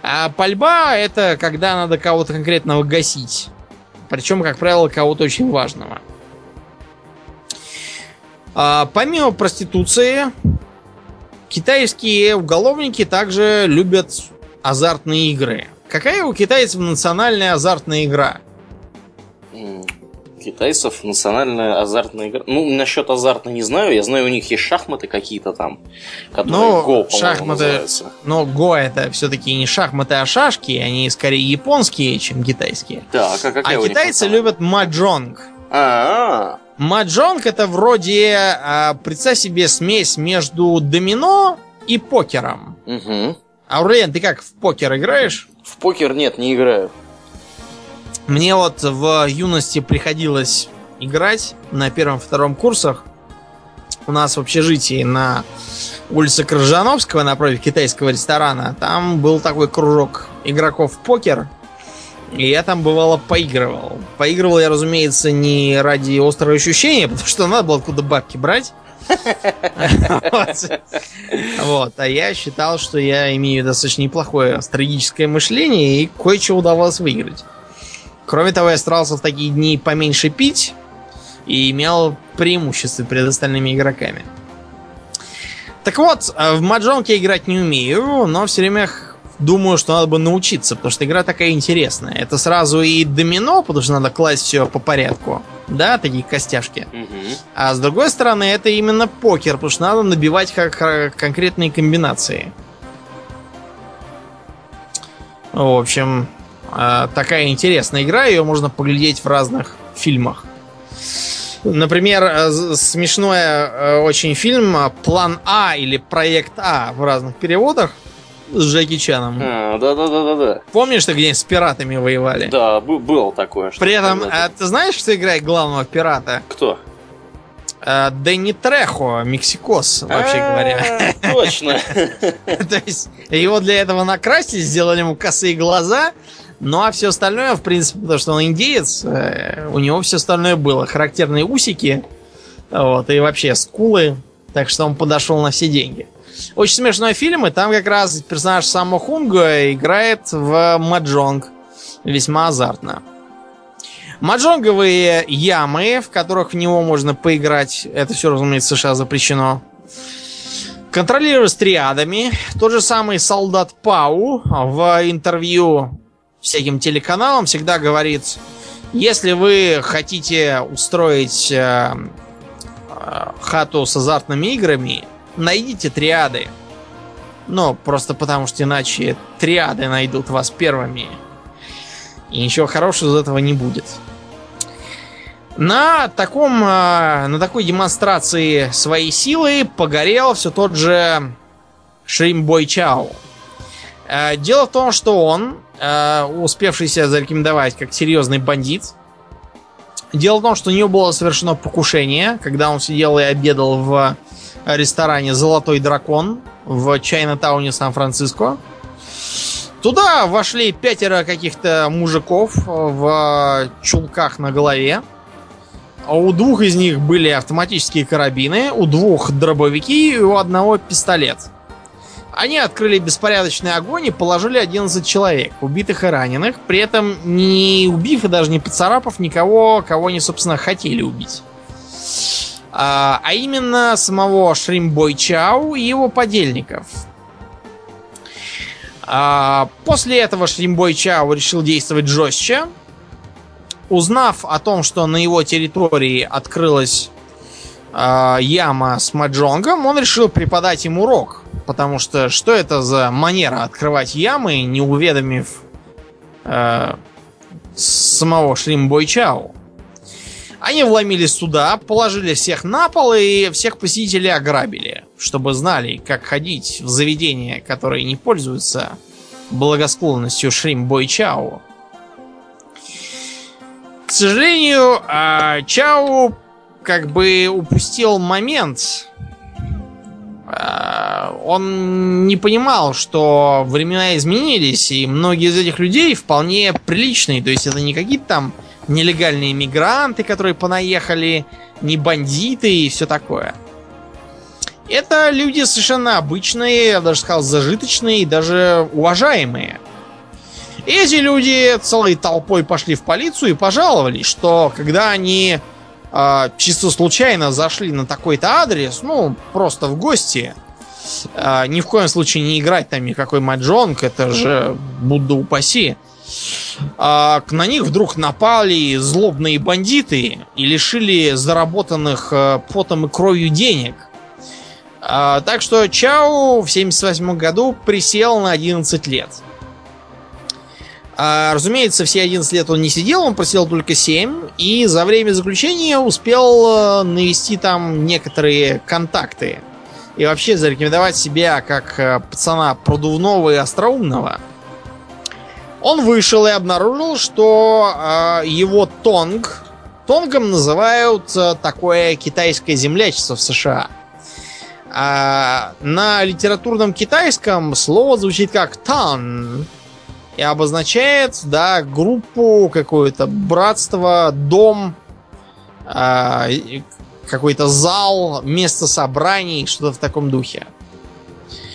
А пальба это когда надо кого-то конкретного гасить. Причем, как правило, кого-то очень важного. А, помимо проституции, китайские уголовники также любят азартные игры. Какая у китайцев национальная азартная игра? Китайцев национальная азартная игра. Ну, насчет азартной не знаю. Я знаю, у них есть шахматы какие-то там, которые Ну, Го, шахматы- называются. Но Го это все-таки не шахматы, а шашки. Они скорее японские, чем китайские. Так, а какая а у них китайцы национальная? любят маджонг. А, Маджонг это вроде, а, представь себе, смесь между домино и покером. угу. Аурлиен, ты как в покер играешь? В покер нет, не играю. Мне вот в юности приходилось играть на первом-втором курсах. У нас в общежитии на улице Крыжановского, напротив китайского ресторана, там был такой кружок игроков в покер. И я там бывало поигрывал. Поигрывал я, разумеется, не ради острого ощущения, потому что надо было откуда бабки брать. Вот. А я считал, что я имею достаточно неплохое стратегическое мышление и кое-что удавалось выиграть. Кроме того, я старался в такие дни поменьше пить и имел преимущество перед остальными игроками. Так вот, э, в маджонг я играть не умею, но все время думаю, что надо бы научиться, потому что игра такая интересная. Это сразу и домино, потому что надо класть все по порядку. Да, такие костяшки. Мгм. А с другой стороны, это именно покер, потому что надо набивать как ха- конкретные комбинации. В общем, э, такая интересная игра, ее можно поглядеть в разных фильмах. Например, э, смешной э, очень фильм э, «План А» или «Проект А» в разных переводах с Джеки Чаном. А, да-да-да-да-да. Помнишь, что где с пиратами воевали? Да, бу- было такое. что При этом, э, ты знаешь, что играет главного пирата? Кто? Э, Дэнни Трехо, Мексикос, вообще говоря. А, Точно. То есть его для этого накрасили, сделали ему косые глаза, ну а все остальное, в принципе, потому что он индеец, э, у него все остальное было. Характерные усики, вот, и вообще скулы, так что он подошел на все деньги. Очень смешной фильм, и там как раз персонаж Саммо Хунга играет в маджонг. Весьма азартно. Маджонговые ямы, в которых в него можно поиграть, это все, разумеется, США запрещено. Контролируя с триадами. Тот же самый солдат Пау в интервью всяким телеканалам всегда говорит, если вы хотите устроить э, э, хату с азартными играми, найдите триады. Ну, просто потому что иначе триады найдут вас первыми. И ничего хорошего из этого не будет. На таком, э, на такой демонстрации своей силы погорел все тот же Шримбой Чао. Э, Дело в том, что он, э, успевший себя зарекомендовать как серьезный бандит, дело в том, что у него было совершено покушение, когда он сидел и обедал в ресторане «Золотой дракон» в Чайна-тауне Сан-Франциско. Туда вошли пятеро каких-то мужиков в чулках на голове. А У двух из них были автоматические карабины, у двух дробовики и у одного пистолет. Они открыли беспорядочный огонь и положили 11 человек, убитых и раненых, при этом не убив и даже не поцарапав никого, кого они, собственно, хотели убить. А, а именно самого Шримбой Чау и его подельников. А, после этого Шримбой Чао решил действовать жестче. Узнав о том, что на его территории открылась а, яма с маджонгом, он решил преподать им урок. Потому что что это за манера открывать ямы, не уведомив э, самого Шримбой Чао? Они вломились сюда, положили всех на пол и всех посетителей ограбили, чтобы знали, как ходить в заведения, которые не пользуются благосклонностью Шрим Бой Чао. К сожалению, а, Чао как бы упустил момент, а, он не понимал, что времена изменились, и многие из этих людей вполне приличные. То есть это не какие-то там нелегальные мигранты, которые понаехали, не бандиты и все такое. Это люди совершенно обычные, я даже сказал, зажиточные и даже уважаемые. Эти люди целой толпой пошли в полицию и пожаловались, что когда они э, чисто случайно зашли на такой-то адрес, ну, просто в гости, э, ни в коем случае не играть там никакой маджонг, это же Будда упаси, э, на них вдруг напали злобные бандиты и лишили заработанных э, потом и кровью денег. Э, так что Чао в 78 году присел на 11 лет. А, разумеется, все 11 лет он не сидел, он просидел только 7, и за время заключения успел э, навести там некоторые контакты. И вообще зарекомендовать себя как э, пацана продувного и остроумного. Он вышел и обнаружил, что э, его тонг, тонгом называют э, такое китайское землячество в США. А на литературном китайском слово звучит как тан, и обозначает, да, группу, какое-то братство, дом, э, какой-то зал, место собраний, что-то в таком духе.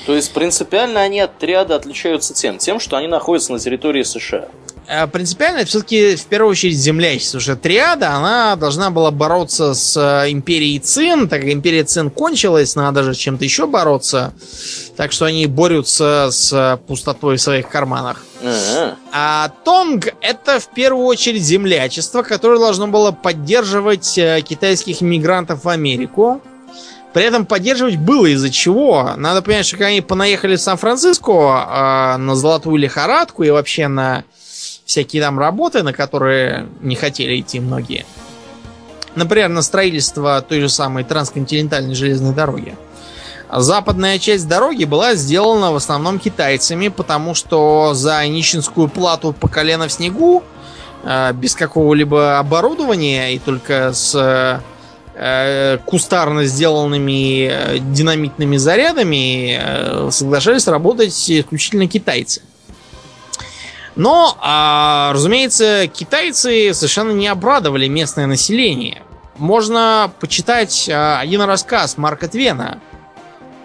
То есть принципиально они от триада отличаются тем, тем, что они находятся на территории США. Э, принципиально все-таки в первую очередь землячество. Уже триада, она должна была бороться с э, империей Цин. Так как империя Цин кончилась, надо же чем-то еще бороться. Так что они борются с пустотой в своих карманах. А-а-а. А Тонг это в первую очередь землячество, которое должно было поддерживать э, китайских иммигрантов в Америку. При этом поддерживать было из-за чего. Надо понять, что когда они понаехали в Сан-Франциско э, на золотую лихорадку и вообще на всякие там работы, на которые не хотели идти многие. Например, на строительство той же самой трансконтинентальной железной дороги. Западная часть дороги была сделана в основном китайцами, потому что за нищенскую плату по колено в снегу, э, без какого-либо оборудования и только с кустарно сделанными э, динамитными зарядами соглашались работать исключительно китайцы. Но, а, разумеется, китайцы совершенно не обрадовали местное население. Можно почитать а, один рассказ Марка Твена.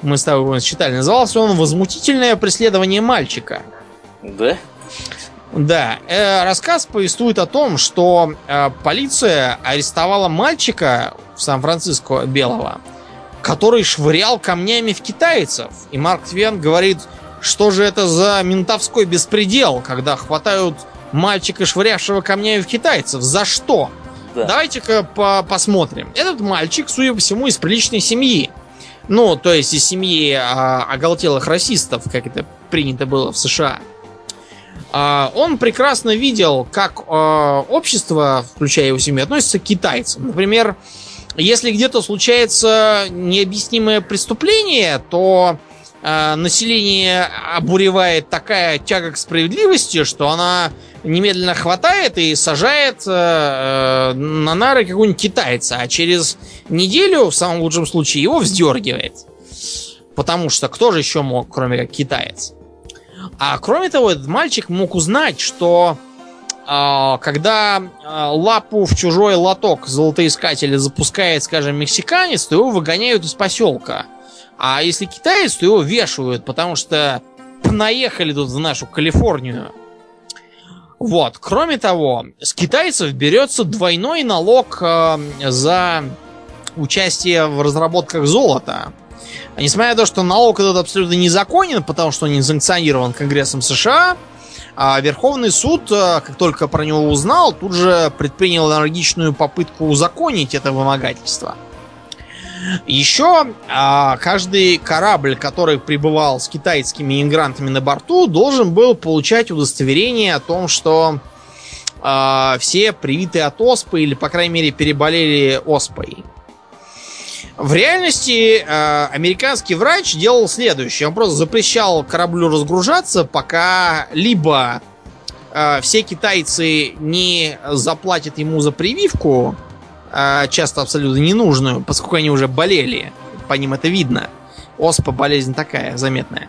Мы с тобой читали. Назывался он «Возмутительное преследование мальчика». Да? Да, э, рассказ повествует о том, что э, полиция арестовала мальчика в Сан-Франциско белого, который швырял камнями в китайцев. И Марк Твен говорит, что же это за ментовской беспредел, когда хватают мальчика, швырявшего камнями в китайцев? За что? Да. Давайте-ка по посмотрим. Этот мальчик, судя по всему, из приличной семьи. Ну, то есть из семьи а, оголтелых расистов, как это принято было в США. А, он прекрасно видел, как а, общество, включая его семью, относится к китайцам. Например, если где-то случается необъяснимое преступление, то э, население обуревает такая тяга к справедливости, что она немедленно хватает и сажает э, на нары какого-нибудь китайца, а через неделю, в самом лучшем случае, его вздергивает. Потому что кто же еще мог, кроме как китаец? А кроме того, этот мальчик мог узнать, что э, когда э, лапу в чужой лоток золотоискателя запускает, скажем, мексиканец, то его выгоняют из поселка. А если китаец, то его вешают, потому что наехали тут в нашу Калифорнию. Вот. Кроме того, с китайцев берется двойной налог э, за участие в разработках золота. А несмотря на то, что налог этот абсолютно незаконен, потому что он не санкционирован Конгрессом США, а Верховный суд, э, как только про него узнал, тут же предпринял энергичную попытку узаконить это вымогательство. Еще а, каждый корабль, который прибывал с китайскими иммигрантами на борту, должен был получать удостоверение о том, что а, все привиты от оспы или, по крайней мере, переболели оспой. В реальности э, американский врач делал следующее. Он просто запрещал кораблю разгружаться, пока либо э, все китайцы не заплатят ему за прививку, а, часто абсолютно ненужную, поскольку они уже болели. По ним это видно. оспа болезнь такая заметная.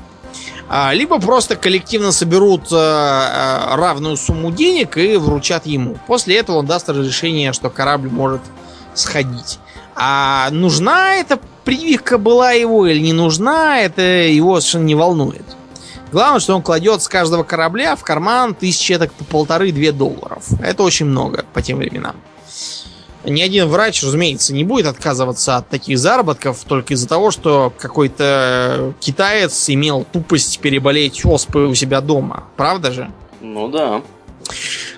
А, либо просто коллективно соберут а, равную сумму денег и вручат ему. После этого он даст разрешение, что корабль может сходить. А нужна эта прививка была его или не нужна, это его совершенно не волнует. Главное, что он кладет с каждого корабля в карман тысячи так по полторы-две долларов. Это очень много по тем временам. Ни один врач, разумеется, не будет отказываться от таких заработков только из-за того, что какой-то китаец имел тупость переболеть оспой у себя дома. Правда же? Ну да.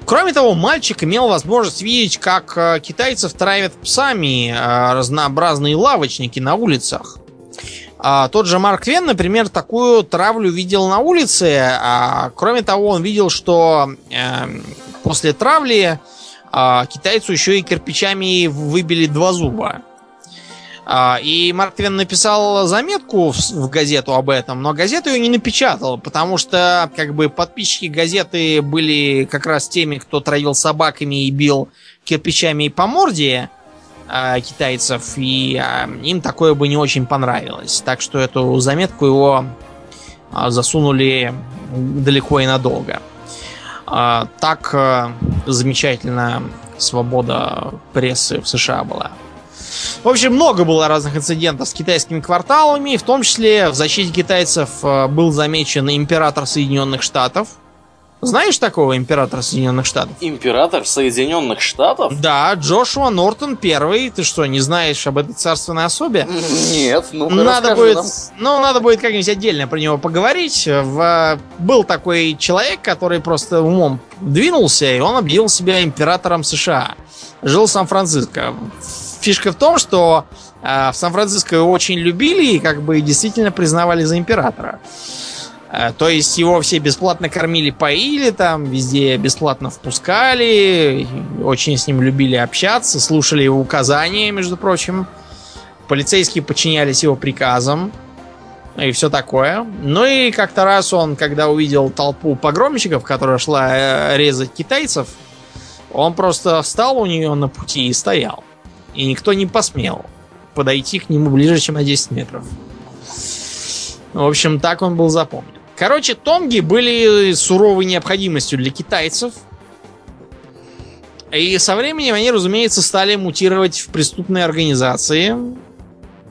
Кроме того, мальчик имел возможность видеть, как э, китайцев травят псами э, разнообразные лавочники на улицах. А тот же Марк Твен, например, такую травлю видел на улице. А, кроме того, он видел, что э, после травли э, китайцу еще и кирпичами выбили два зуба. А, и Марк Твен написал заметку в, газету об этом, но газету ее не напечатал, потому что как бы подписчики газеты были как раз теми, кто травил собаками и бил кирпичами по морде а, китайцев, и а, им такое бы не очень понравилось. Так что эту заметку его засунули далеко и надолго. Так а, замечательно свобода прессы в США была. В общем, много было разных инцидентов с китайскими кварталами, в том числе в защите китайцев э, был замечен император Соединенных Штатов. Знаешь такого императора Соединенных Штатов? Император Соединенных Штатов? Да, Джошуа Нортон первый. Ты что, не знаешь об этой царственной особе? Нет, ну надо будет, нам. Ну, надо будет как-нибудь отдельно про него поговорить. В... Был такой человек, который просто умом двинулся, и он объявил себя императором США. Жил в Сан-Франциско фишка в том, что э, в Сан-Франциско его очень любили и как бы действительно признавали за императора. Э, то есть его все бесплатно кормили, поили, там везде бесплатно впускали, очень с ним любили общаться, слушали его указания, между прочим. Полицейские подчинялись его приказам и все такое. Ну и как-то раз он, когда увидел толпу погромщиков, которая шла э, резать китайцев, он просто встал у нее на пути и стоял и никто не посмел подойти к нему ближе, чем на 10 метров. В общем, так он был запомнен. Короче, тонги были суровой необходимостью для китайцев. И со временем они, разумеется, стали мутировать в преступные организации.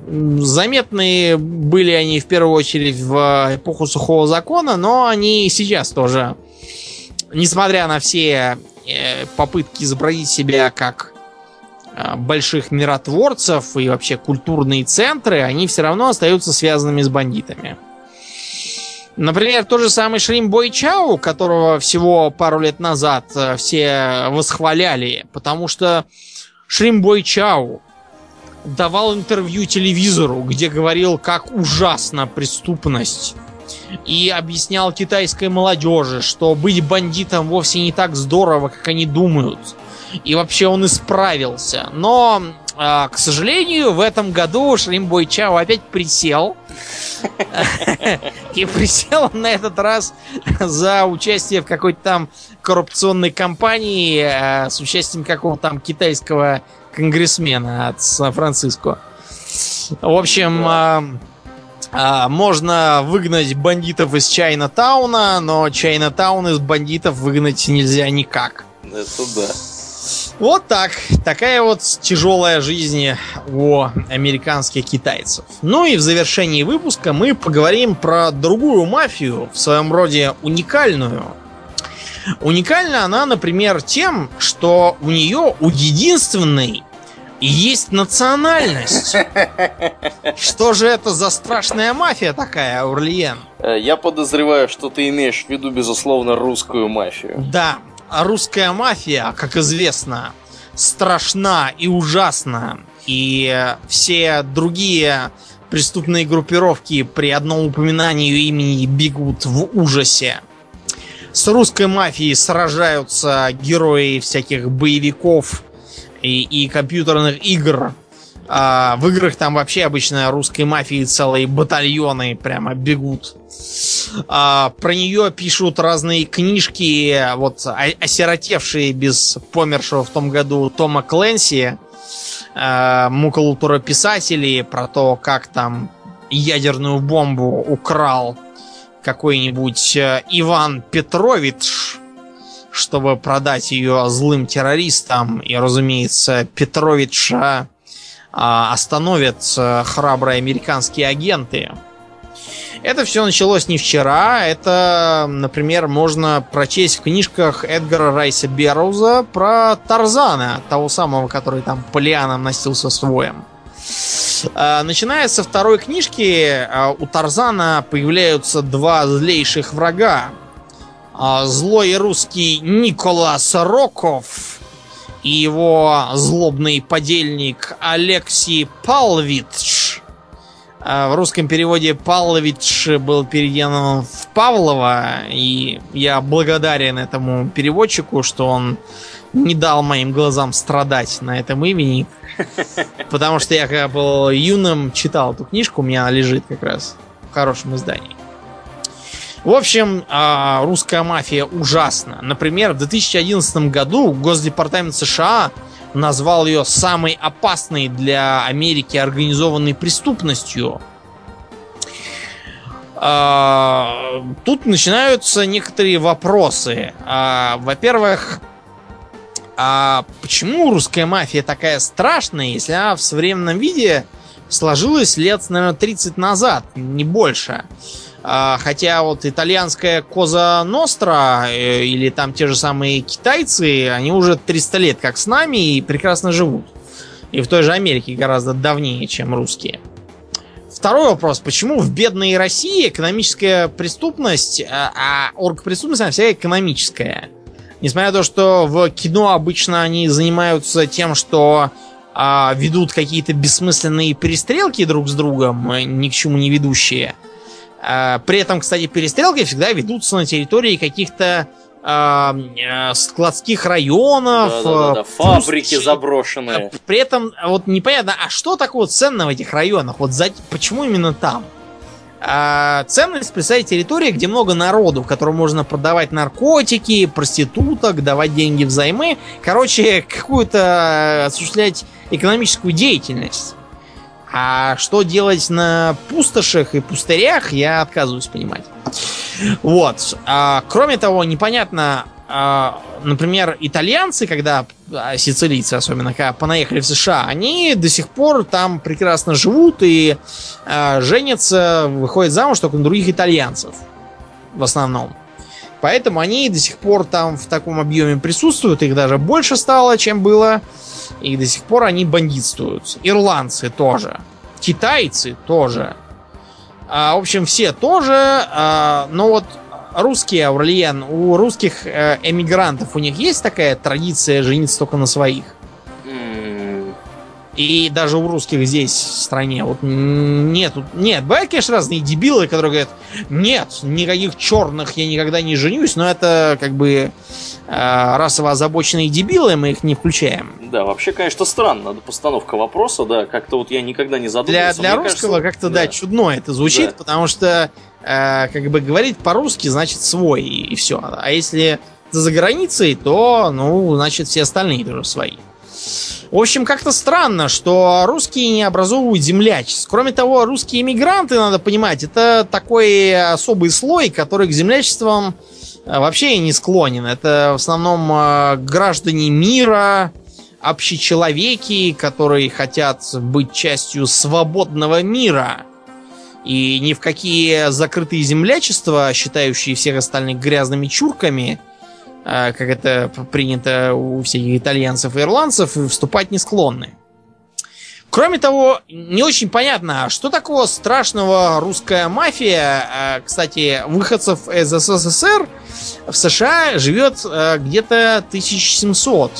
Заметные были они в первую очередь в эпоху сухого закона, но они сейчас тоже, несмотря на все э, попытки изобразить себя как а, больших миротворцев и вообще культурные центры, они все равно остаются связанными с бандитами. Например, тот же самый Шрим Бой Чао, которого всего пару лет назад э, все восхваляли, потому что Шрим Бой Чао давал интервью телевизору, где говорил, как ужасна преступность. И объяснял китайской молодежи, что быть бандитом вовсе не так здорово, как они думают – и вообще он исправился. Но, к сожалению, в этом году Шримбой Чао опять присел. И присел на этот раз за участие в какой-то там коррупционной кампании э, с участием какого-то там китайского конгрессмена от Сан-Франциско. В общем, а, а, можно выгнать бандитов из Чайна-тауна, но Чайна-таун из бандитов выгнать нельзя никак. Это да. Вот так. Такая вот тяжелая жизнь у американских китайцев. Ну и в завершении выпуска мы поговорим про другую мафию, в своем роде уникальную. Уникальна она, например, тем, что у нее у единственной есть национальность. Что же это за страшная мафия такая, Урлиен? Э, я подозреваю, что ты имеешь в виду, безусловно, русскую мафию. Да, русская мафия, как известно, страшна и ужасна. И все другие преступные группировки при одном упоминании имени бегут в ужасе. С русской мафией сражаются герои всяких боевиков и, и компьютерных игр. А в играх там вообще обычно русской мафии целые батальоны прямо бегут. А, про нее пишут разные книжки, вот осиротевшие без помершего в том году Тома Кленси, а, муколутура писателей, про то, как там ядерную бомбу украл какой-нибудь э, Иван Петрович, чтобы продать ее злым террористам, и, разумеется, Петровича остановят э, храбрые американские агенты. Это все началось не вчера. Это, например, можно прочесть в книжках Эдгара Райса Берроуза про Тарзана, того самого, который там по лианам носился своем. А, начиная со второй книжки, а, у Тарзана появляются два злейших врага. А, злой русский Николас Роков и его злобный подельник Алексей Палвич. В русском переводе Павлович был переведен в Павлова, и я благодарен этому переводчику, что он не дал моим глазам страдать на этом имени. Потому что я, когда был юным, читал эту книжку, у меня лежит как раз в хорошем издании. В общем, а, русская мафия ужасна. Например, в 2011 году Госдепартамент США назвал ее самой опасной для Америки организованной преступностью. А, тут начинаются некоторые вопросы. А, во-первых, а почему русская мафия такая страшная, если она в современном виде сложилась лет, наверное, 30 назад, не больше? Хотя вот итальянская Коза Ностра э, или там те же самые китайцы, они уже 300 лет как с нами и прекрасно живут. И в той же Америке гораздо давнее, чем русские. Второй вопрос. Почему в бедной России экономическая преступность, а, а оргпреступность, она вся экономическая? Несмотря на то, что в кино обычно они занимаются тем, что а, ведут какие-то бессмысленные перестрелки друг с другом, э, ни к чему не ведущие. А, при этом, кстати, перестрелки всегда ведутся на территории каких-то а, а, складских районов, да, да, да, фабрики заброшенные. При этом вот непонятно, а что такого ценного в этих районах? Вот за, почему именно там? А ценность представляет территория, где много народу, в котором можно продавать наркотики, проституток, давать деньги взаймы. Короче, какую-то осуществлять экономическую деятельность. А что делать на пустошах и пустырях, я отказываюсь понимать. Вот. А, кроме того, непонятно, а, например, итальянцы, когда а, сицилийцы особенно, когда понаехали в США, они до сих пор там прекрасно живут и а, женятся, выходят замуж только на других итальянцев в основном. Поэтому они до сих пор там в таком объеме присутствуют, их даже больше стало, чем было. И до сих пор они бандитствуют. Ирландцы тоже. Китайцы тоже. А, в общем, все тоже. А, но вот русские, Аурлиен, у русских э, эмигрантов у них есть такая традиция жениться только на своих? И даже у русских здесь, в стране, вот нет, нет, бывают, конечно, разные дебилы, которые говорят, нет, никаких черных я никогда не женюсь, но это как бы э, расово озабоченные дебилы, мы их не включаем. Да, вообще, конечно, странно постановка вопроса, да, как-то вот я никогда не задумывался. Для, для русского кажется, как-то, да. да, чудно это звучит, да. потому что э, как бы говорить по-русски значит свой, и, и все. А если за границей, то, ну, значит, все остальные тоже свои. В общем, как-то странно, что русские не образовывают землячество. Кроме того, русские иммигранты, надо понимать, это такой особый слой, который к землячествам э, вообще не склонен. Это в основном э, граждане мира, общечеловеки, которые хотят быть частью свободного мира. И ни в какие закрытые землячества, считающие всех остальных грязными чурками, как это принято у всяких итальянцев и ирландцев, вступать не склонны. Кроме того, не очень понятно, а что такого страшного русская мафия, а, кстати, выходцев из СССР в США живет где-то 1700.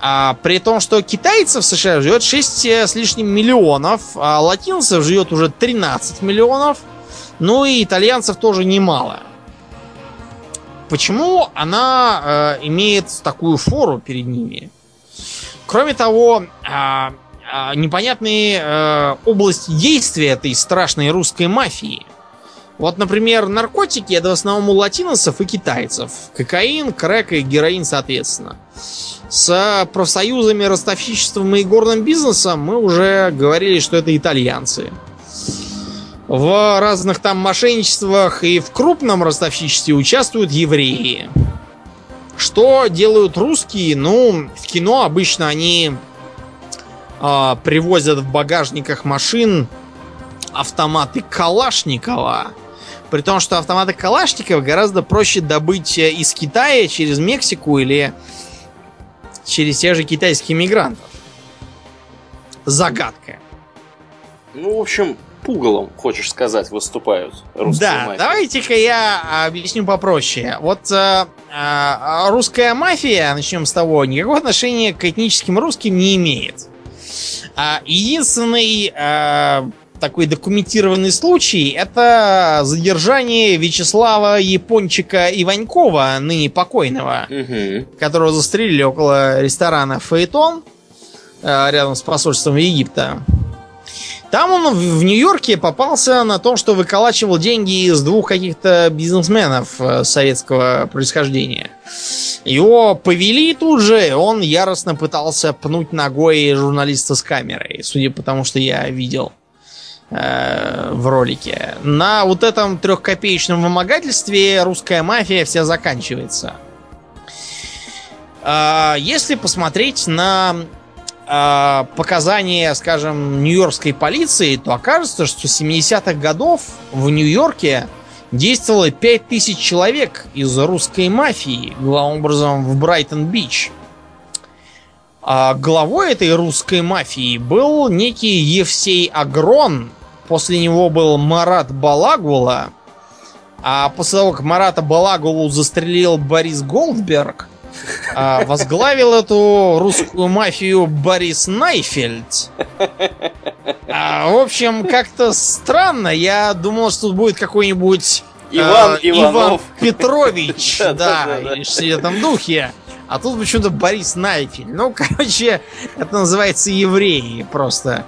А при том, что китайцев в США живет 6 с лишним миллионов, а латинцев живет уже 13 миллионов, ну и итальянцев тоже немало. Почему она э, имеет такую фору перед ними? Кроме того, э, непонятные э, области действия этой страшной русской мафии. Вот, например, наркотики это в основном у латиносов и китайцев. Кокаин, крэк и героин, соответственно. С профсоюзами, ростовщичеством и горным бизнесом мы уже говорили, что это итальянцы. В разных там мошенничествах и в крупном ростовщичестве участвуют евреи. Что делают русские? Ну, в кино обычно они э, привозят в багажниках машин автоматы Калашникова. При том, что автоматы Калашникова гораздо проще добыть э, из Китая через Мексику или через тех же китайских мигрантов. Загадка. Ну, в общем, пугалом, хочешь сказать, выступают русские Да, мафии. давайте-ка я объясню попроще. Вот э, э, русская мафия, начнем с того, никакого отношения к этническим русским не имеет. А единственный э, такой документированный случай это задержание Вячеслава Япончика Иванькова, ныне покойного, Мгм. которого застрелили около ресторана Фаэтон э, рядом с посольством Египта. Там он в Нью-Йорке попался на том, что выколачивал деньги из двух каких-то бизнесменов э, советского происхождения. Его повели тут же, он яростно пытался пнуть ногой журналиста с камерой, судя по тому, что я видел э, в ролике. На вот этом трехкопеечном вымогательстве русская мафия вся заканчивается. А, Если посмотреть на а, показания, скажем, нью-йоркской полиции, то окажется, что с 70-х годов в Нью-Йорке действовало 5000 человек из русской мафии, главным образом в Брайтон-Бич. А главой этой русской мафии был некий Евсей Агрон, после него был Марат Балагула, а после того, как Марата Балагулу застрелил Борис Голдберг, а, возглавил эту русскую мафию Борис Найфельд. А, в общем, как-то странно. Я думал, что тут будет какой-нибудь Иван э, Иванов. Петрович, Да, в этом духе. А тут почему-то Борис Найфель. Ну, короче, это называется евреи просто.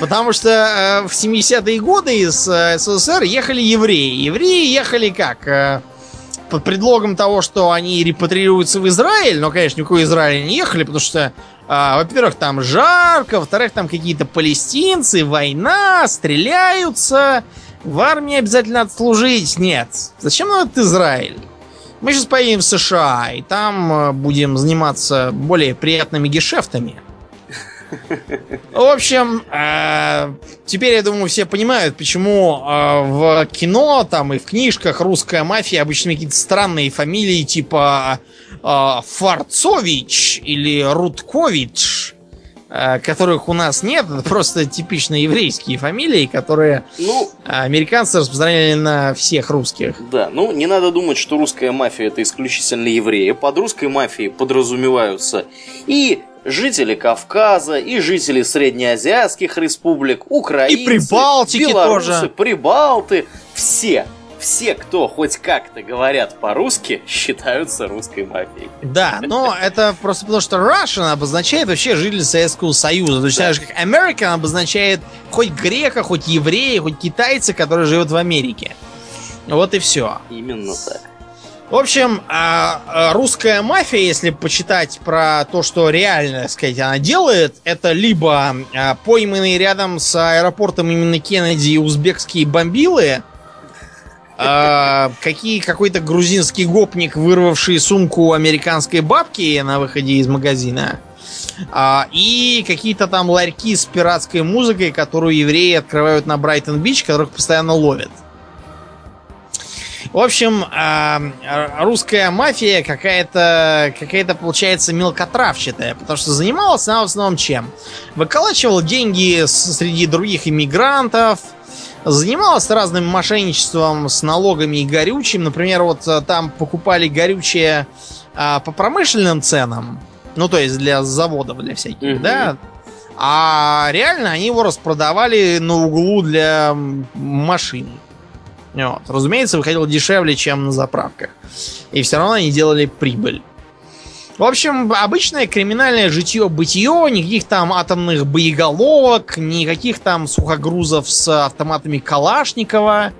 Потому что э, в 70-е годы из э, СССР ехали евреи. Евреи ехали как? Э, под предлогом того, что они репатриируются в Израиль, но, конечно, никакой Израиль не ехали, потому что, а, во-первых, там жарко, во-вторых, там какие-то палестинцы, война, стреляются, в армии обязательно надо служить. Нет. Зачем нам этот Израиль? Мы сейчас поедем в США, и там э, будем заниматься более приятными гешефтами. В общем, э, теперь, я думаю, все понимают, почему э, в кино там и в книжках русская мафия обычно какие-то странные фамилии типа э, Фарцович или Рудкович, которых у нас нет. Это просто типично еврейские фамилии, которые Ну, американцы распространяли на всех русских. да, ну не надо думать, что русская мафия это исключительно евреи. Под русской мафией подразумеваются и жители Кавказа, и жители среднеазиатских республик, украинцы, И Прибалтики белорусы, тоже. прибалты, все. Все, кто хоть как-то говорят по-русски, считаются русской мафией. Да, но это просто потому, что Russian обозначает вообще житель Советского Союза. Точно так же, как American обозначает хоть грека, хоть еврея, хоть китайца, который живет в Америке. Вот и все. Именно так. В общем, а, а, русская мафия, если почитать про то, что реально, так сказать, она делает, это либо а, пойманные рядом с аэропортом именно Кеннеди узбекские бомбилы, какие какой-то грузинский гопник, вырвавший сумку американской бабки на выходе из магазина, и какие-то там ларьки с пиратской музыкой, которую евреи открывают на Брайтон-Бич, которых постоянно ловят. В общем, а, р- русская мафия какая-то, какая-то получается мелкотравчатая, потому что занималась она в основном чем? Выколачивала деньги среди других иммигрантов, занималась разным мошенничеством с налогами и горючим. Например, вот а, там покупали горючее а, по промышленным ценам, ну то есть для заводов, для всяких, Мгм. да, а реально они его распродавали на углу для машин. Вот. Разумеется, выходило дешевле, чем на заправках. И все равно они делали прибыль. В общем, обычное криминальное житье-бытие, никаких там атомных боеголовок, никаких там сухогрузов с автоматами Калашникова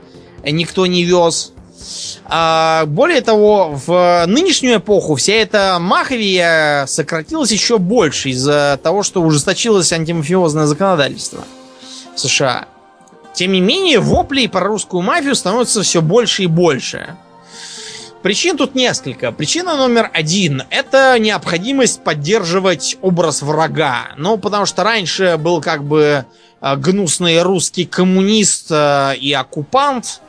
никто не вез. А, более того, в нынешнюю эпоху вся эта маховия сократилась еще больше из-за того, что ужесточилось антимафиозное законодательство в США. Тем не менее, воплей про русскую мафию становится все больше и больше. Причин тут несколько. Причина номер один – это необходимость поддерживать образ врага. Ну, потому что раньше был как бы э, гнусный русский коммунист э, и оккупант.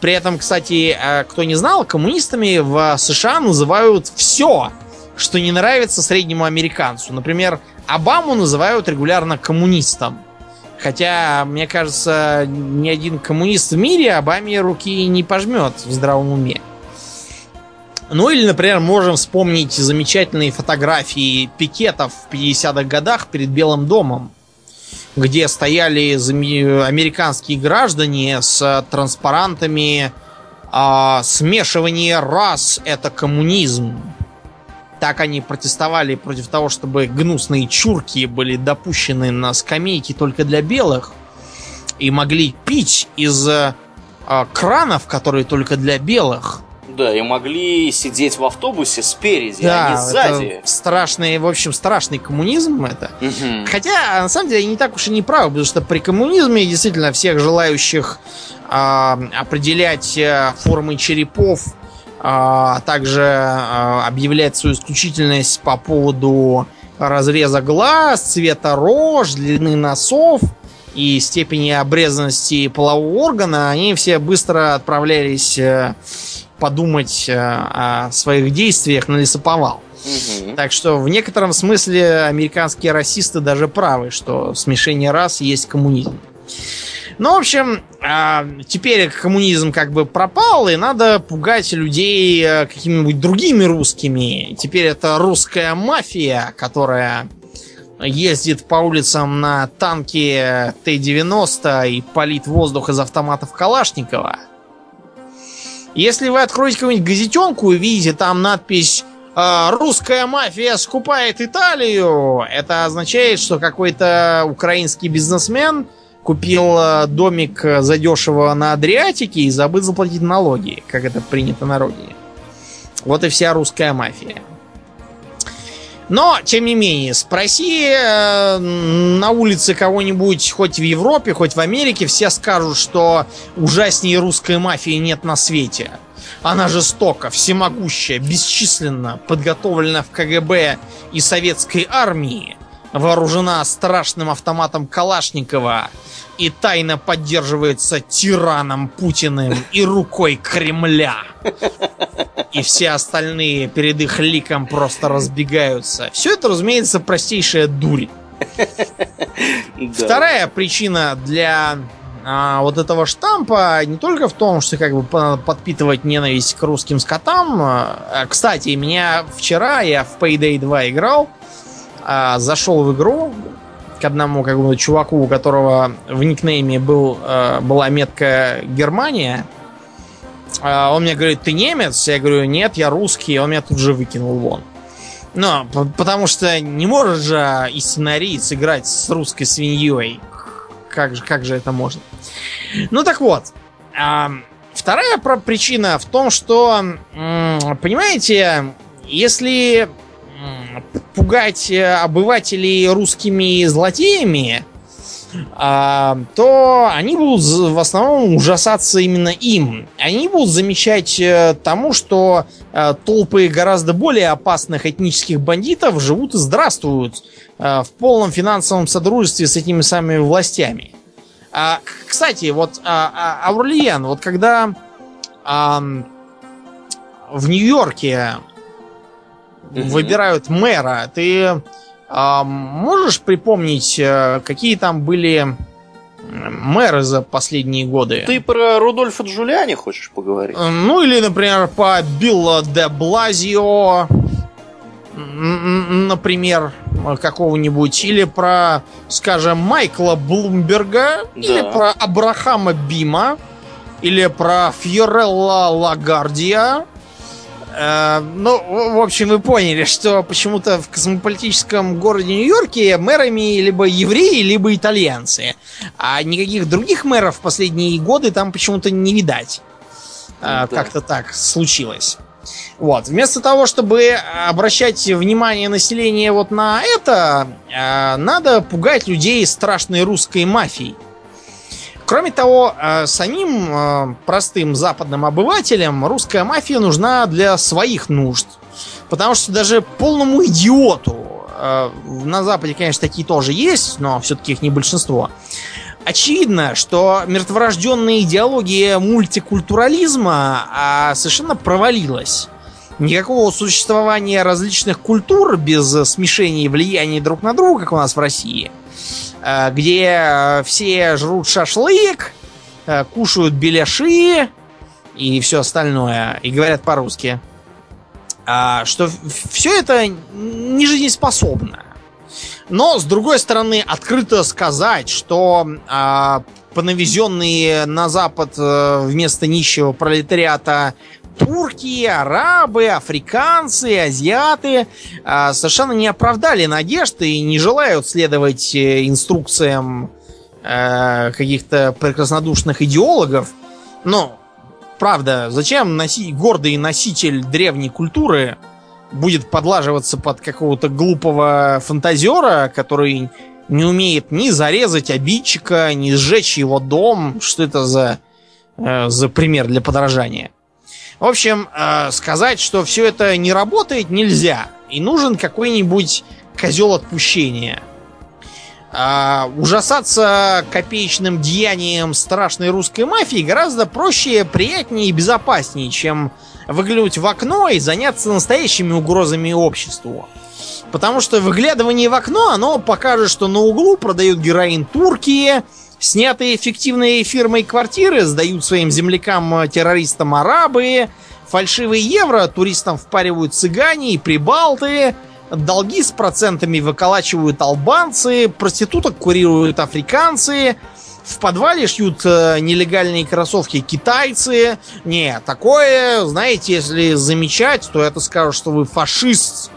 При этом, кстати, э, кто не знал, коммунистами в США называют все, что не нравится среднему американцу. Например, Обаму называют регулярно коммунистом. Хотя, мне кажется, ни один коммунист в мире Обаме руки не пожмет в здравом уме. Ну или, например, можем вспомнить замечательные фотографии пикетов в 50-х годах перед Белым домом, где стояли американские граждане с транспарантами а, «Смешивание рас – это коммунизм». Так они протестовали против того, чтобы гнусные чурки были допущены на скамейки только для белых и могли пить из а, кранов, которые только для белых – да, и могли сидеть в автобусе спереди, да, а не сзади. Это страшный, в общем, страшный коммунизм это. Угу. Хотя, на самом деле, они не так уж и не правы, потому что при коммунизме действительно всех желающих э, определять э, формы черепов, э, а также э, объявлять свою исключительность по поводу разреза глаз, цвета рож, длины носов и степени обрезанности полового органа, они все быстро отправлялись э, подумать э, о своих действиях на лесоповал. Угу. Так что в некотором смысле американские расисты даже правы, что смешение рас есть коммунизм. Ну, в общем, а, теперь коммунизм как бы пропал, и надо пугать людей э, какими-нибудь другими русскими. Теперь это русская мафия, которая ездит по улицам на танке Т-90 и палит воздух из автоматов Калашникова. Если вы откроете какую-нибудь газетенку и видите там надпись «А, «Русская мафия скупает Италию», это означает, что какой-то украинский бизнесмен купил э, домик задешево на Адриатике и забыл заплатить налоги, как это принято на родине. Вот и вся русская мафия. Но, тем не менее, спроси э, на улице кого-нибудь, хоть в Европе, хоть в Америке, все скажут, что ужаснее русской мафии нет на свете. Она жестока, всемогущая, бесчисленно, подготовлена в КГБ и советской армии, вооружена страшным автоматом Калашникова и тайно поддерживается тираном Путиным и рукой Кремля и все остальные перед их ликом просто разбегаются. Все это, разумеется, простейшая дурь. Вторая причина для а, вот этого штампа не только в том, что как бы подпитывать ненависть к русским скотам. А, кстати, меня вчера я в Payday 2 играл, а, зашел в игру к одному как бы чуваку, у которого в никнейме был, а, была метка Германия. А, он мне говорит, ты немец? Я говорю, нет, я русский. Он меня тут же выкинул вон. Ну, потому что не может же и сценарий сыграть с русской свиньей. Как же, как же это можно? Ну так вот. Вторая причина в том, что, понимаете, если пугать э, обывателей русскими злодеями, а, то они будут в основном ужасаться именно им. Они будут замечать э, тому, что э, толпы гораздо более опасных этнических бандитов живут и здравствуют в полном финансовом содружестве с этими самыми властями. А, кстати, вот а, Аурлиен, вот когда в Нью-Йорке выбирают мэра, ты а можешь припомнить, э, какие там были мэры за последние годы? Ты про Рудольфа Джулиани хочешь поговорить? Э, ну, или, например, по Билла де Блазио, например, какого-нибудь, или про, скажем, Майкла Блумберга, да. или про Абрахама Бима, или про Фьорелла Лагардия, ну, в общем, вы поняли, что почему-то в космополитическом городе Нью-Йорке мэрами либо евреи, либо итальянцы. А никаких других мэров в последние годы там почему-то не видать. Э, да. Как-то так случилось. Вот. Вместо того, чтобы обращать внимание населения вот на это, э, надо пугать людей страшной русской мафией. Кроме того, э, самим э, простым западным обывателям русская мафия нужна для своих нужд. Потому что даже полному идиоту, э, на Западе, конечно, такие тоже есть, но все-таки их не большинство, очевидно, что мертворожденная идеология мультикультурализма а, совершенно провалилась. Никакого существования различных культур без смешения и влияния друг на друга, как у нас в России, где все жрут шашлык, а, кушают беляши и все остальное, и говорят по-русски, а, что все это не жизнеспособно. Но, с другой стороны, открыто сказать, что а, понавезенные на Запад вместо нищего пролетариата турки, арабы, африканцы, азиаты а, совершенно не оправдали надежды и не желают следовать э, инструкциям а, каких-то прекраснодушных идеологов. Но, правда, зачем носи- гордый носитель древней культуры будет подлаживаться под какого-то глупого фантазера, который не умеет ни зарезать обидчика, ни сжечь его дом. Что это за, э, за пример для подражания? В общем, э, сказать, что все это не работает, нельзя. И нужен какой-нибудь козел отпущения. А, ужасаться копеечным деянием страшной русской мафии гораздо проще, приятнее и безопаснее, чем выглянуть в окно и заняться настоящими угрозами обществу. Потому что выглядывание в окно, оно покажет, что на углу продают героин турки, снятые эффективной фирмой квартиры сдают своим землякам-террористам арабы, фальшивые евро туристам впаривают цыгане и прибалты, долги с процентами выколачивают албанцы, проституток курируют африканцы, в подвале шьют э, нелегальные кроссовки китайцы. Не, такое, знаете, если замечать, то это скажут, что вы фашист.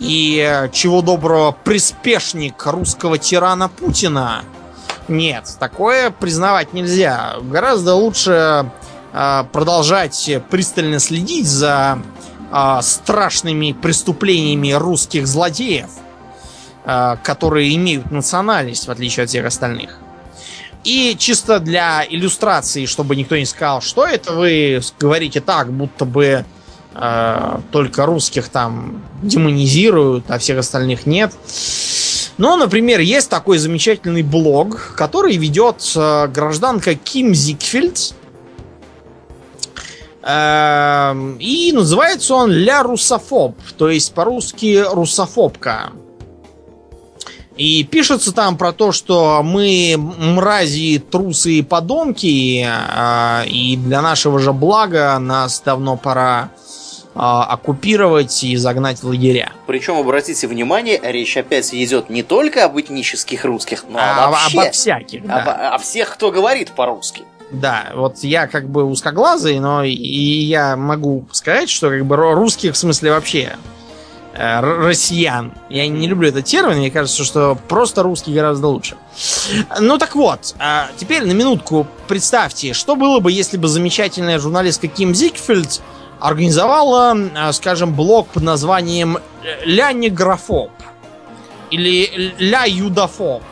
И э, чего доброго приспешник русского тирана Путина. Нет, такое признавать нельзя. Гораздо лучше э, продолжать пристально следить за э, страшными преступлениями русских злодеев, э, которые имеют национальность, в отличие от всех остальных. И чисто для иллюстрации, чтобы никто не сказал, что это вы говорите так, будто бы э, только русских там демонизируют, а всех остальных нет. Ну, например, есть такой замечательный блог, который ведет э, гражданка Ким Зигфельд. Э, и называется он Ля Русофоб, то есть по-русски русофобка. И пишется там про то, что мы мрази, трусы и подонки, э, и для нашего же блага нас давно пора оккупировать и загнать в лагеря. Причем, обратите внимание, речь опять идет не только об этнических русских, но А, вообще обо всяких, да. об- о всех, кто говорит по-русски. Да, вот я как бы узкоглазый, но и я могу сказать, что как бы русских в смысле вообще э, россиян. Я не люблю этот термин, мне кажется, что просто русский гораздо лучше. Ну так вот, а теперь на минутку представьте, что было бы, если бы замечательная журналистка Ким Зигфельд организовала, а, скажем, блог под названием «Ля неграфоб» или «Ля юдофоб».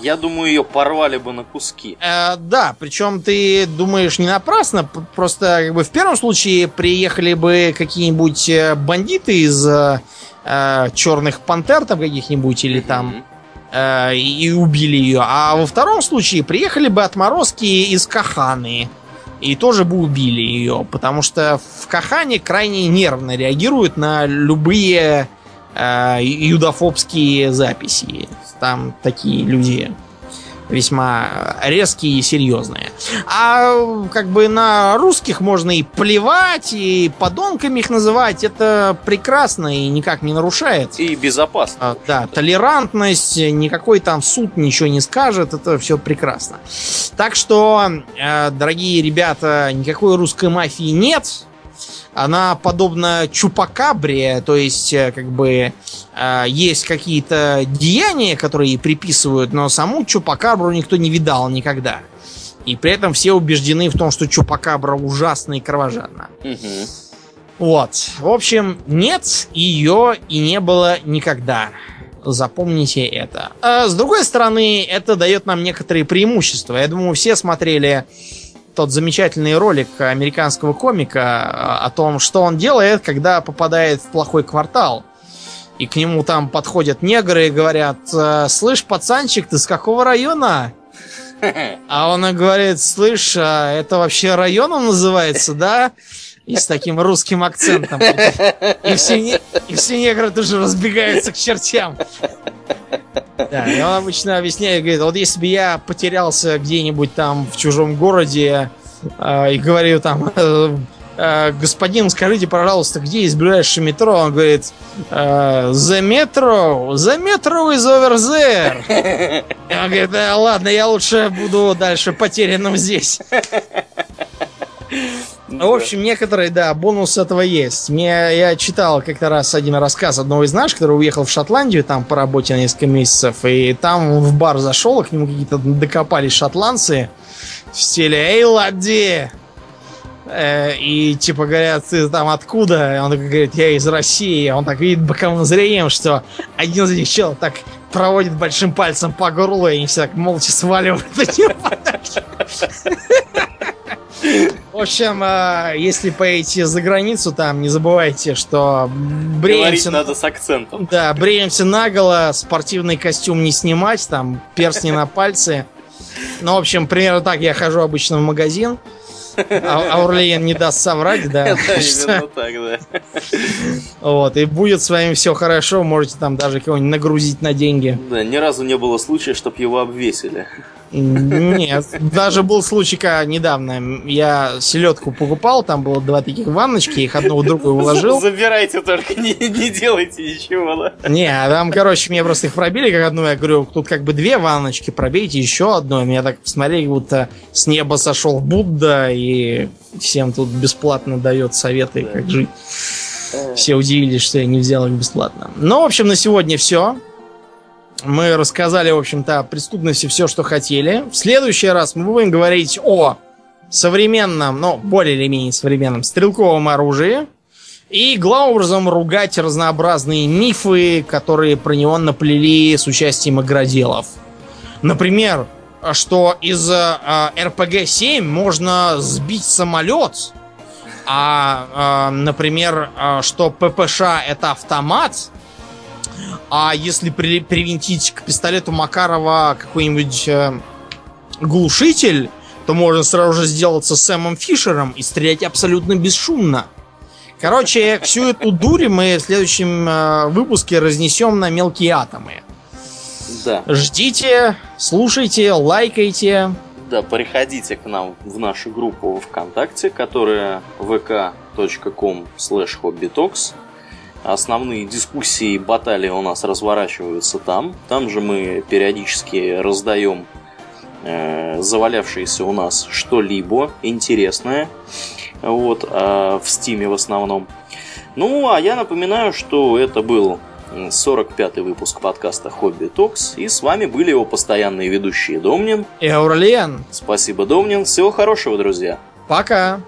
Я думаю, ее порвали бы на куски. Э, да, причем ты думаешь не напрасно, просто как бы в первом случае приехали бы какие-нибудь э, бандиты из э, э, черных пантер там каких-нибудь или там э, и убили ее, а во втором случае приехали бы отморозки из Каханы и тоже бы убили ее, потому что в Кахане крайне нервно реагируют на любые э, юдофобские записи. Там такие люди весьма резкие и серьезные. А как бы на русских можно и плевать, и подонками их называть. Это прекрасно и никак не нарушает. И безопасно. А, Да, толерантность, никакой там суд ничего не скажет, это все прекрасно. Так что, э, дорогие ребята, никакой русской мафии нет. Она подобна чупакабре, то есть, э, как бы, э, есть какие-то деяния, которые ей приписывают, но саму чупакабру никто не видал никогда. И при этом все убеждены в том, что чупакабра ужасна и кровожадна. Мгм. Вот. В общем, нет ее и не было никогда. Запомните это. А с другой стороны, это дает нам некоторые преимущества. Я думаю, все смотрели тот замечательный ролик американского комика о том, что он делает, когда попадает в плохой квартал. И к нему там подходят негры и говорят, слышь, пацанчик, ты с какого района? А он говорит, слышь, а это вообще районом называется, да? И с таким русским акцентом. И все, и все негры тоже разбегаются к чертям. Да, и он обычно объясняет, говорит, вот если бы я потерялся где-нибудь там в чужом городе э, и говорю там, э, э, господин, скажите, пожалуйста, где есть ближайшее метро? Он говорит, э, the metro, the metro is over there. И он говорит, да ладно, я лучше буду дальше потерянным здесь. В общем, некоторые, да, бонус этого есть. Мне, я читал как-то раз один рассказ одного из наших, который уехал в Шотландию там по работе на несколько месяцев, и там в бар зашел, к нему какие-то докопались шотландцы в стиле «Эй, ладди!» э, И типа говорят, ты там откуда? И он такой говорит, я из России. Он так видит боковым зрением, что один из этих чел так проводит большим пальцем по горлу, и они все так молча сваливают в общем, э, если поедете за границу, там не забывайте, что бреемся... надо с акцентом. Да, бреемся наголо, спортивный костюм не снимать, там перстни на пальцы. Ну, в общем, примерно так я хожу обычно в магазин. А Аурлиен не даст соврать, да. Да, именно так, да. Вот, и будет с вами все хорошо, можете там даже кого-нибудь нагрузить на деньги. Да, ни разу не было случая, чтобы его обвесили. Нет, даже был случай когда недавно. Я селедку покупал, там было два таких ванночки, их одну в другую уложил. Забирайте только, не, не делайте ничего, да? Не, а там, короче, мне просто их пробили как одну. Я говорю, тут как бы две ванночки, пробейте еще одну. Меня так посмотрели, будто с неба сошел Будда и всем тут бесплатно дает советы, как жить. Все удивились, что я не взял их бесплатно. Ну, в общем, на сегодня все. Мы рассказали, в общем-то, о преступности все, что хотели. В следующий раз мы будем говорить о современном, ну, более или менее современном стрелковом оружии. И главным образом ругать разнообразные мифы, которые про него наплели с участием игроделов. Например, что из э, RPG-7 можно сбить самолет, а, э, например, э, что ППШ это автомат, а если при, привинтить к пистолету Макарова какой-нибудь э, глушитель, то можно сразу же сделаться Сэмом Фишером и стрелять абсолютно бесшумно. Короче, всю эту дурь мы в следующем э, выпуске разнесем на мелкие атомы. Да. Ждите, слушайте, лайкайте. Да, приходите к нам в нашу группу ВКонтакте, которая vk.com slash hobbytalks. Основные дискуссии и баталии у нас разворачиваются там. Там же мы периодически раздаем э, завалявшееся у нас что-либо интересное. Вот, э, в стиме в основном. Ну, а я напоминаю, что это был 45-й выпуск подкаста Хобби Токс. И с вами были его постоянные ведущие Домнин и Аурлиен. Спасибо, Домнин. Всего хорошего, друзья. Пока.